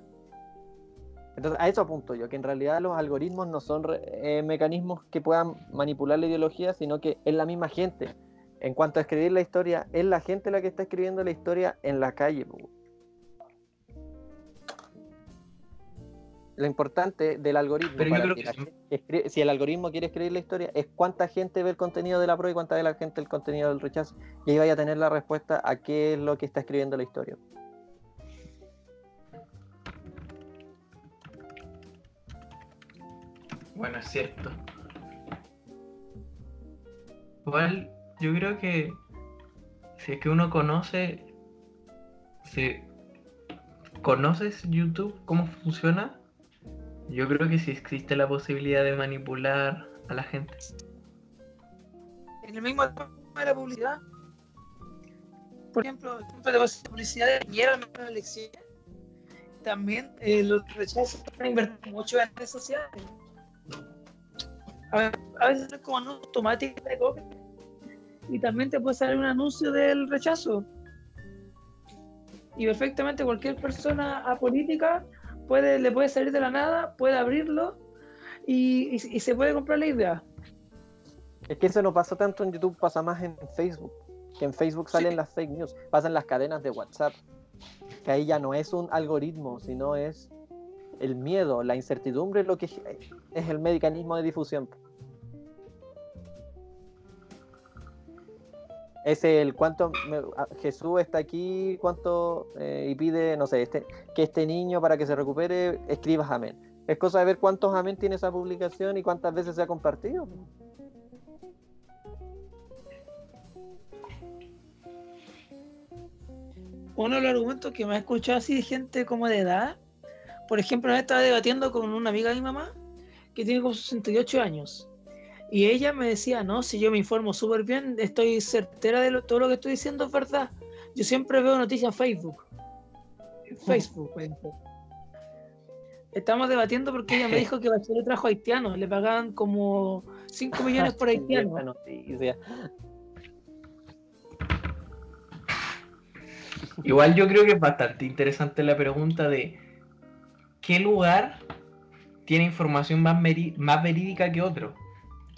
Entonces, a eso apunto yo, que en realidad los algoritmos no son eh, mecanismos que puedan manipular la ideología, sino que es la misma gente. En cuanto a escribir la historia, es la gente la que está escribiendo la historia en la calle. Lo importante del algoritmo, Pero yo para creo que sí. si el algoritmo quiere escribir la historia, es cuánta gente ve el contenido de la prueba y cuánta ve la gente el contenido del rechazo. Y ahí vaya a tener la respuesta a qué es lo que está escribiendo la historia. Bueno, es cierto. Igual, yo creo que si es que uno conoce, si conoces YouTube, cómo funciona, yo creo que sí existe la posibilidad de manipular a la gente. En el mismo tema de la publicidad. Por ejemplo, pasa publicidad de Piñera en las. También eh, los rechazos van a invertir mucho en redes sociales. A, a veces es como anuncio automático de copia. Y también te puede salir un anuncio del rechazo. Y perfectamente cualquier persona apolítica puede, le puede salir de la nada, puede abrirlo y, y- y se puede comprar la idea. Es que eso no pasa tanto en YouTube, pasa más en Facebook. Que en Facebook salen Sí. las fake news, pasan las cadenas de WhatsApp. Que ahí ya no es un algoritmo, sino es el miedo, la incertidumbre, lo que es es el mecanismo de difusión. Es el cuánto me- a- Jesús está aquí, cuánto eh, y pide, no sé, este, que este niño para que se recupere, escribas amén. Es cosa de ver cuántos amén tiene esa publicación y cuántas veces se ha compartido. uno de los argumentos que me ha escuchado así de gente como de edad, por ejemplo, estaba debatiendo con una amiga de mi mamá que tiene como 68 años. Y ella me decía, no, si yo me informo súper bien, estoy certera de lo- todo lo que estoy diciendo es verdad. Yo siempre veo noticias en Facebook. En Facebook, dijo. Estamos debatiendo porque ella me dijo que Bachelet trajo haitianos, le pagaban como 5 millones por haitiano. Igual yo creo que es bastante interesante la pregunta de ¿qué lugar tiene información más verídica que otro?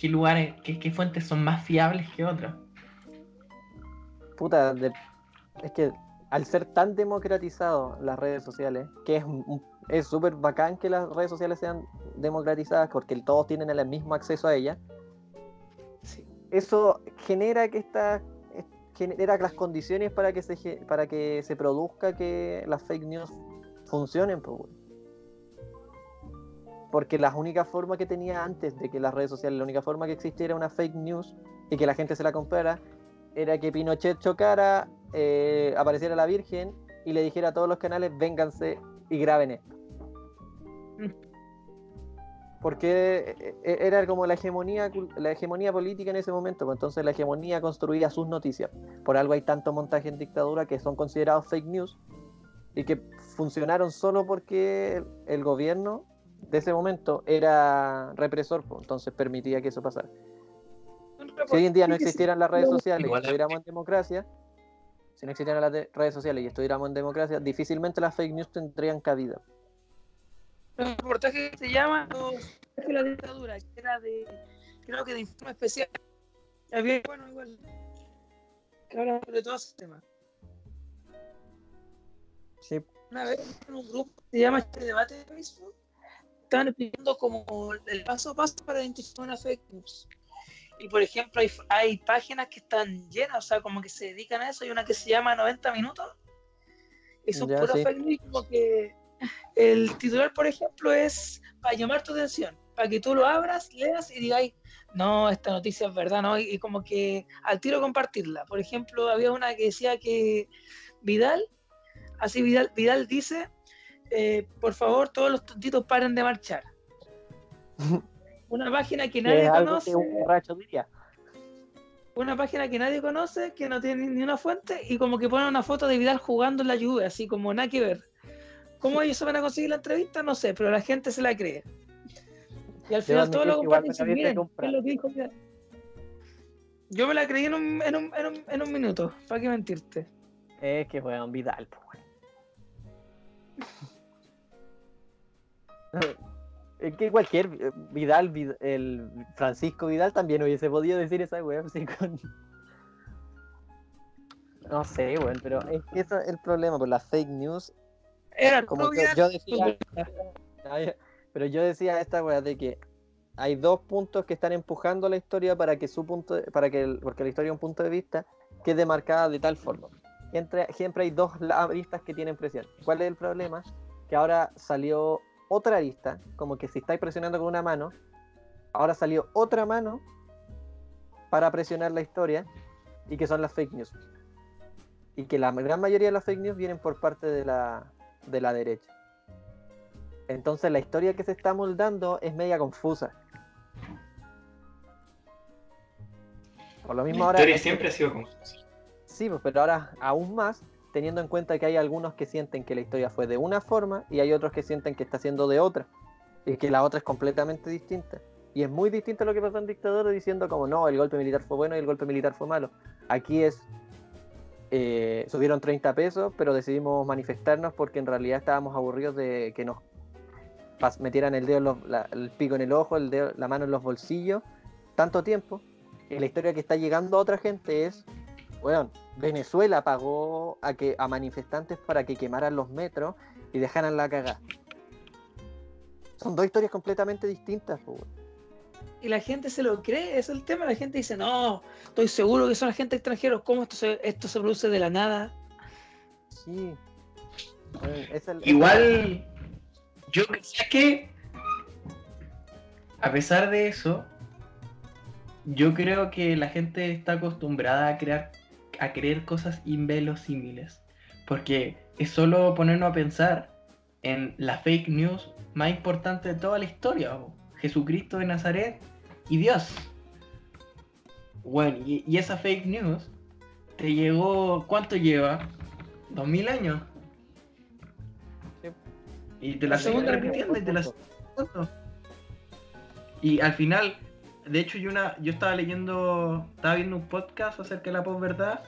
¿Qué lugares, qué, qué fuentes son más fiables que otras? Puta, de- es que al ser tan democratizado las redes sociales, que es un- es súper bacán que las redes sociales sean democratizadas porque todos tienen el mismo acceso a ellas, Sí. eso genera que esta es- genera las condiciones para que se para que se produzca que las fake news funcionen pues. Porque la única forma que tenía antes de que las redes sociales la única forma que existiera una fake news y que la gente se la comprara era que Pinochet chocara eh, apareciera la Virgen y le dijera a todos los canales vénganse y graben esto porque eh, era como la hegemonía, la hegemonía política en ese momento, pues entonces la hegemonía construía sus noticias. Por algo hay tanto montaje en dictadura que son considerados fake news y que funcionaron solo porque el gobierno de ese momento era represor, pues, entonces permitía que eso pasara. Si hoy en día no existieran las redes sociales y Igual- estuviéramos en democracia, si no existieran las de- redes sociales y estuviéramos en democracia, difícilmente las fake news tendrían cabida. Un reportaje que se llama Los viajes de la dictadura, que era de, creo que de informe especial. Había, bueno, igual. Que habla sobre todo ese tema. Sí, Una vez en un grupo que se llama este debate de Facebook, estaban explicando como el paso a paso para identificar una fake news. Y por ejemplo, hay, hay páginas que están llenas, o sea, como que se dedican a eso. Hay una que se llama 90 minutos. Y son Ya, puras sí. fake news, como que el titular, por ejemplo, es para llamar tu atención, para que tú lo abras, leas y digáis, no, esta noticia es verdad, ¿no? Y, y como que al tiro compartirla. Por ejemplo, había una que decía que Vidal, así Vidal, Vidal dice, eh, por favor, todos los tontitos paren de marchar. Una página que nadie conoce, que un borracho diría. una página que nadie conoce, que no tiene ni una fuente, y como que pone una foto de Vidal jugando en la lluvia, así como nada que ver. ¿Cómo ellos se van a conseguir la entrevista? No sé, pero la gente se la cree. Y al final todos lo comparten y miren, es lo que dijo Vidal. Yo me la creí en un, en un, en un, en un minuto, ¿para qué mentirte? Es que weón, Vidal, po, weón. Es que cualquier eh, Vidal, Vid- el Francisco Vidal también hubiese podido decir esa weón. así con- No sé, weón, pero es que eso es el problema, por las fake news. Era Como que Vidal, yo decía, pues, Pero yo decía esta weá de que hay dos puntos que están empujando la historia para que su punto, para que el- porque la historia es un punto de vista quede marcada de tal forma. Entre, siempre hay dos aristas que tienen presión. ¿Cuál es el problema? Que ahora salió otra arista, como que si estáis presionando con una mano, ahora salió otra mano para presionar la historia y que son las fake news. Y que la gran mayoría de las fake news vienen por parte de la, de la derecha. Entonces la historia que se está moldando es media confusa. Por lo mismo La ahora. historia es que- siempre ha sido confusa. Sí, pues, pero ahora aún más, teniendo en cuenta que hay algunos que sienten que la historia fue de una forma y hay otros que sienten que está siendo de otra. Y que la otra es completamente distinta. Y es muy distinto a lo que pasó en Dictador diciendo como no, el golpe militar fue bueno y el golpe militar fue malo. Aquí es. eh, subieron 30 pesos, pero decidimos manifestarnos porque en realidad estábamos aburridos de que nos metieran el dedo, en los- la- el pico en el ojo, el dedo- la mano en los bolsillos, tanto tiempo. La historia que está llegando a otra gente es bueno, Venezuela pagó a que a manifestantes para que quemaran los metros y dejaran la cagada. Son dos historias completamente distintas, y la gente se lo cree, es el tema. La gente dice, no, estoy seguro que son agentes extranjeros. ¿Cómo esto se, esto se produce de la nada? Sí. Es el- Igual, yo sé que, a pesar de eso, yo creo que la gente está acostumbrada a crear, a creer cosas inverosímiles, porque es solo ponernos a pensar en la fake news más importante de toda la historia. Jesucristo de Nazaret y Dios. Bueno, y, y esa fake news te llegó, ¿cuánto lleva? ¿Dos mil años? Sí. Y te la La siguen segunda repitiendo y te la. Y al final, de hecho yo una, yo estaba leyendo, estaba viendo un podcast acerca de la posverdad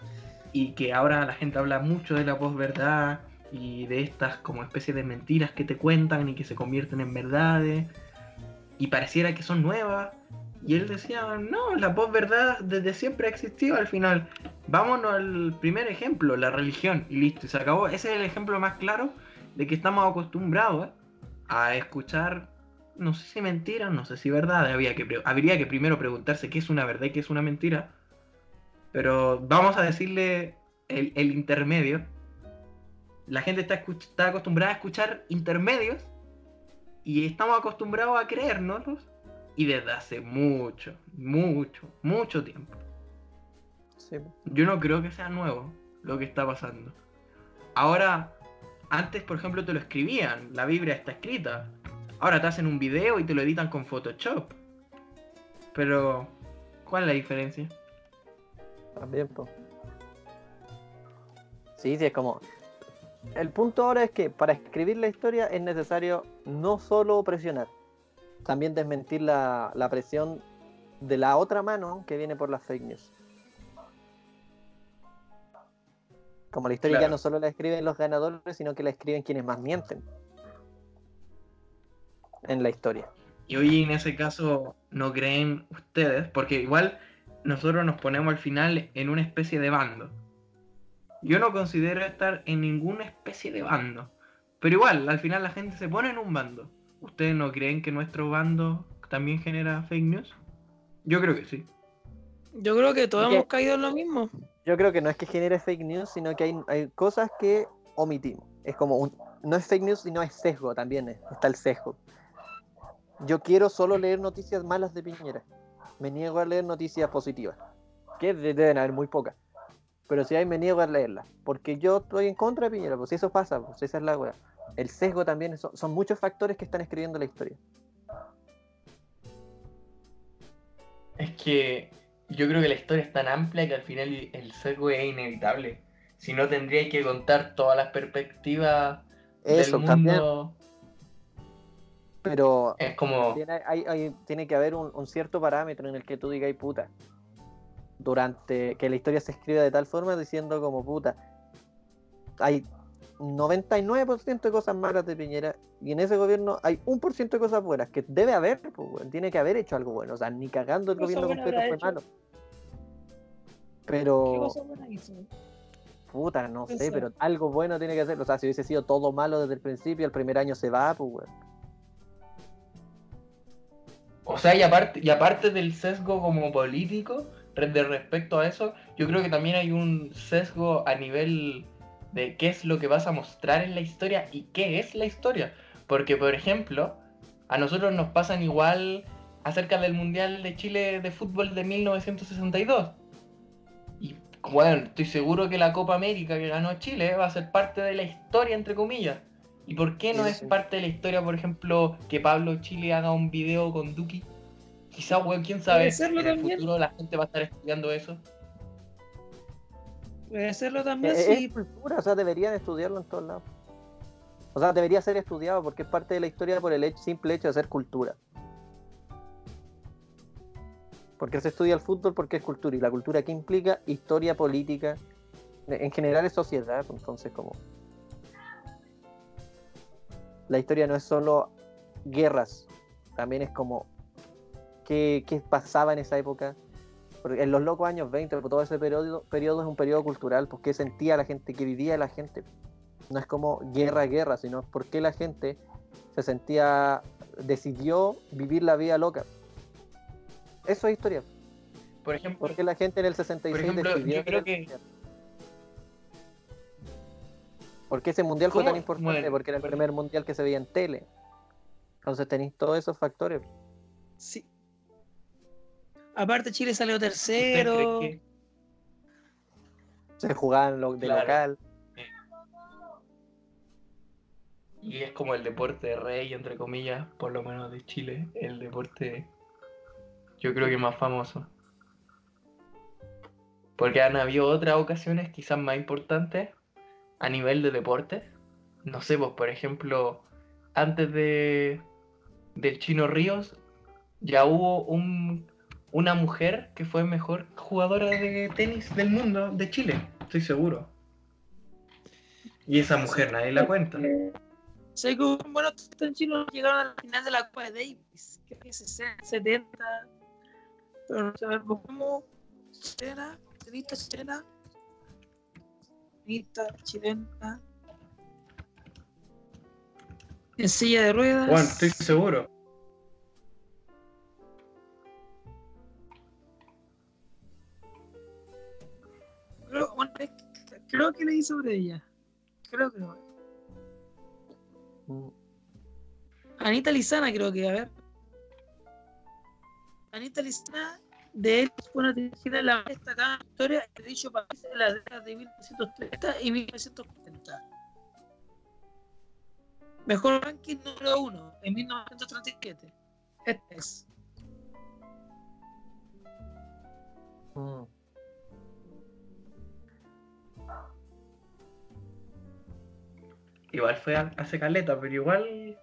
y que ahora la gente habla mucho de la posverdad y de estas como especies de mentiras que te cuentan y que se convierten en verdades y pareciera que son nuevas. Y él decía, no, la posverdad desde siempre ha existido al final. Vámonos al primer ejemplo, la religión, y listo, y se acabó. Ese es el ejemplo más claro de que estamos acostumbrados a escuchar, no sé si mentiras, no sé si verdad, habría que, habría que primero preguntarse qué es una verdad y qué es una mentira, pero vamos a decirle el, el intermedio. La gente está, está acostumbrada a escuchar intermedios y estamos acostumbrados a creérnoslos y desde hace mucho, mucho, mucho tiempo. Sí. Yo no creo que sea nuevo lo que está pasando. Ahora, antes, por ejemplo, te lo escribían, la Biblia está escrita. Ahora te hacen un video y te lo editan con Photoshop. Pero, ¿cuál es la diferencia? También, po. Sí, sí, es como. El punto ahora es que para escribir la historia es necesario no solo presionar, también desmentir la, la presión de la otra mano que viene por las fake news. Como la historia ya no solo la escriben los ganadores, sino que la escriben quienes más mienten en la historia. Y hoy en ese caso no creen ustedes, porque igual nosotros nos ponemos al final en una especie de bando. Yo no considero estar en ninguna especie de bando, pero igual al final la gente se pone en un bando. ¿Ustedes no creen que nuestro bando también genera fake news? Yo creo que sí. Yo creo que todos hemos caído en lo mismo. Yo creo que no es que genere fake news, sino que hay, hay cosas que omitimos. Es como un, no es fake news, sino es sesgo también. es- está el sesgo. Yo quiero solo leer noticias malas de Piñera. Me niego a leer noticias positivas. Que de- deben haber muy pocas. Pero si hay, me niego a leerlas. Porque yo estoy en contra de Piñera. Pues si eso pasa, pues esa es la wea. El sesgo también, son, son muchos factores que están escribiendo la historia. Es que yo creo que la historia es tan amplia que al final el sesgo es inevitable. Si no, tendría que contar todas las perspectivas Eso del mundo. Pero Es como... Tiene, hay- hay- tiene que haber un, un cierto parámetro en el que tú digas puta. Durante que la historia se escriba de tal forma diciendo como puta. Hay 99% de cosas malas de Piñera y en ese gobierno hay un por ciento de cosas buenas que debe haber, pues, tiene que haber hecho algo bueno. O sea, ni cagando el ¿Qué gobierno completo fue hecho? malo. ¿Qué Pero, cosa buena hizo? puta, no sé, pero algo bueno tiene que hacer. O sea, si hubiese sido todo malo desde el principio, el primer año se va, pues, weón. O sea, y aparte, y aparte del sesgo como político, de respecto a eso, yo creo que también hay un sesgo a nivel de qué es lo que vas a mostrar en la historia y qué es la historia. Porque, por ejemplo, a nosotros nos pasan igual acerca del Mundial de Chile de fútbol de 1962. Y bueno, estoy seguro que la Copa América que ganó Chile va a ser parte de la historia, entre comillas. ¿Y por qué no Sí, es sí. parte de la historia, por ejemplo, que Pablo Chile haga un video con Duki? Quizá, weón, quién sabe, en el también. futuro la gente va a estar estudiando eso. Puede hacerlo también, es sí. cultura, o sea, deberían estudiarlo en todos lados. O sea, debería ser estudiado porque es parte de la historia por el hecho- simple hecho de ser cultura. Porque se estudia el fútbol porque es cultura. ¿Y la cultura qué implica? Historia, política. En general es sociedad, entonces como... La historia no es solo guerras, también es como qué, qué pasaba en esa época. Porque en los locos años 20, pues, todo ese periodo, periodo es un periodo cultural, pues qué sentía la gente, qué vivía la gente. No es como guerra, guerra, sino por qué la gente se sentía, decidió vivir la vida loca. Eso es historia. Por ejemplo, ¿Por qué la gente en el 66 Por ejemplo, decidió yo creo que- ¿Por qué ese mundial fue tan importante? Bueno, Porque era el primer mundial que se veía en tele. Entonces tenéis todos esos factores. Sí. Aparte, Chile salió ¿ustedes tercero. que- Se jugaban lo, de Claro. local. Y es como el deporte rey, entre comillas, por lo menos de Chile, el deporte yo creo que más famoso. Porque han habido otras ocasiones quizás más importantes a nivel de deporte. No sé, pues por ejemplo, antes de del Chino Ríos ya hubo un, una mujer que fue mejor jugadora de tenis del mundo de Chile, estoy seguro. Y esa mujer nadie la cuenta. Sé tenistas en Chile llegaron a la final de la Copa de Davis, que es 60, 70. Pero no sabemos cómo. Chilena, tenista chilena. Tenista chilena. En silla de ruedas. Bueno, estoy seguro. Creo, bueno, creo que leí sobre ella. Creo que no. Mm. Anita Lizana, creo que, a ver. Anita Lizana, de él fue una dirigida en la más destacada historia de dicho país en las décadas de 1930 y 1940. Mejor ranking número uno en 1937. Este es. Mm. Igual fue hace caleta, pero igual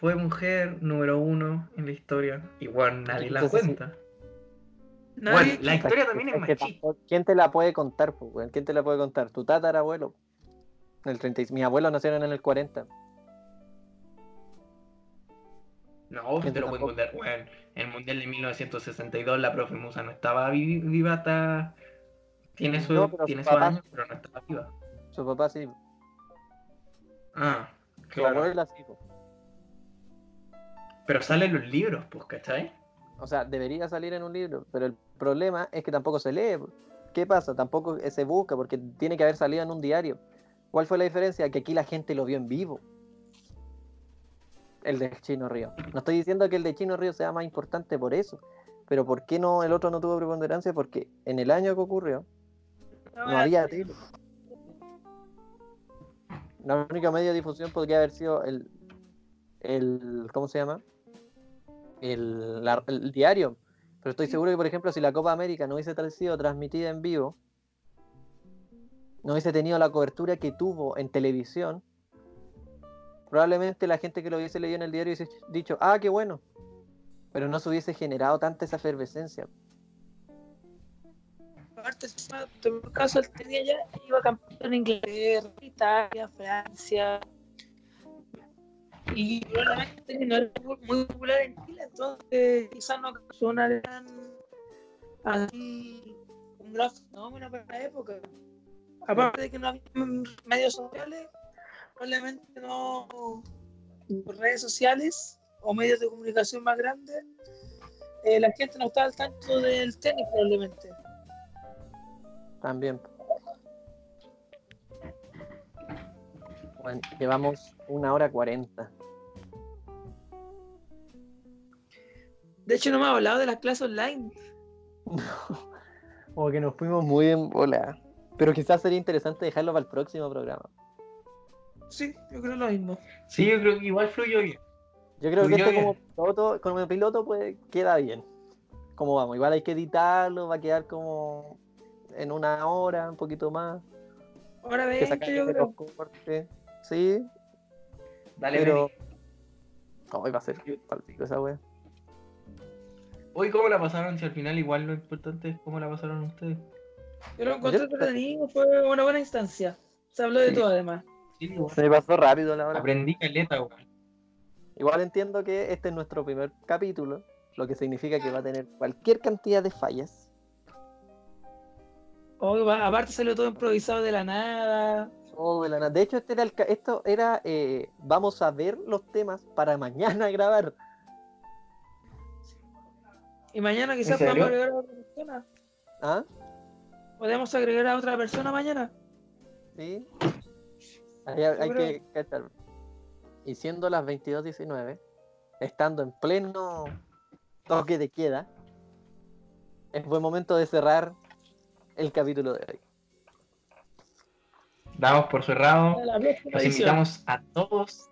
fue mujer número uno en la historia. Igual nadie la Entonces, cuenta. Nadie- Bueno, la historia también es que machista. ¿Quién te la puede contar, pues? ¿Quién te la puede contar? Tu tatarabuelo. El 30, y- mis abuelos nacieron en el 40. No, te lo puedo contar, weón. En el Mundial de 1962 la profe Musa no estaba vi- viva hasta... Tiene su, No, pero tiene su años, pero no estaba viva. Su papá sí. Ah, Su claro. abuela sí. Pero salen los libros, pues, ¿cachai? O sea, debería salir en un libro, pero el problema es que tampoco se lee. ¿Qué pasa? Tampoco se busca porque tiene que haber salido en un diario. ¿Cuál fue la diferencia? Que aquí la gente lo vio en vivo. El de Chino Río. No estoy diciendo que el de Chino Río sea más importante por eso. Pero ¿por qué no el otro no tuvo preponderancia? Porque en el año que ocurrió no había tele. La única medio de difusión podría haber sido el, el ¿cómo se llama? El, la- el diario. Pero estoy seguro que, por ejemplo, si la Copa América no hubiese sido transmitida en vivo, no hubiese tenido la cobertura que tuvo en televisión, probablemente la gente que lo hubiese leído en el diario hubiese dicho, ah, qué bueno. Pero no se hubiese generado tanta esa efervescencia. Aparte, en el caso, él tenía ya, iba campeón en Inglaterra, Italia, Francia. Y probablemente no era muy popular en Chile, entonces quizás no causó. Así, un gran fenómeno para la época. Aparte de que no había medios sociales, probablemente no. redes sociales o medios de comunicación más grandes, eh, la gente no estaba al tanto del tenis, probablemente. También. Llevamos una hora cuarenta. De hecho, no me ha hablado de las clases online. Como que nos fuimos muy en bola. Pero quizás sería interesante dejarlo para el próximo programa. Sí, yo creo lo mismo. Sí, yo creo que igual fluyó bien. Yo creo que esto como piloto, como piloto pues queda bien. Como vamos, igual hay que editarlo, va a quedar como en una hora, un poquito más. Ahora Que 20, sacar yo creo. cortes. Sí, Dale, pero. Hoy va a ser palpico esa wea. Hoy, ¿cómo la pasaron? Si al final igual lo importante es cómo la pasaron ustedes. Yo lo encontré entretenido, fue una buena instancia. Se habló de todo además. Sí, igual. Se me pasó rápido la hora. Aprendí caleta, weón. Igual entiendo que este es nuestro primer capítulo, lo que significa que va a tener cualquier cantidad de fallas. Hoy va- aparte salió todo improvisado de la nada. Todo de la nada. De hecho, este era el esto era eh, vamos a ver los temas para mañana grabar. Y mañana quizás serio? podamos agregar a otra persona. ¿Ah? Podemos agregar a otra persona mañana. Sí. Ahí hay, hay que cachar. Y siendo las 22.19, estando en pleno toque de queda, es buen momento de cerrar el capítulo de hoy. Damos por cerrado. Los invitamos a todos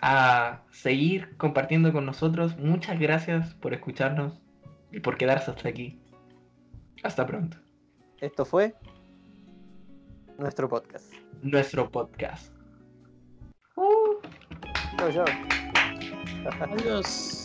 a seguir compartiendo con nosotros. Muchas gracias por escucharnos y por quedarse hasta aquí. Hasta pronto. Esto fue nuestro podcast. Nuestro podcast. Chau, chau. Adiós.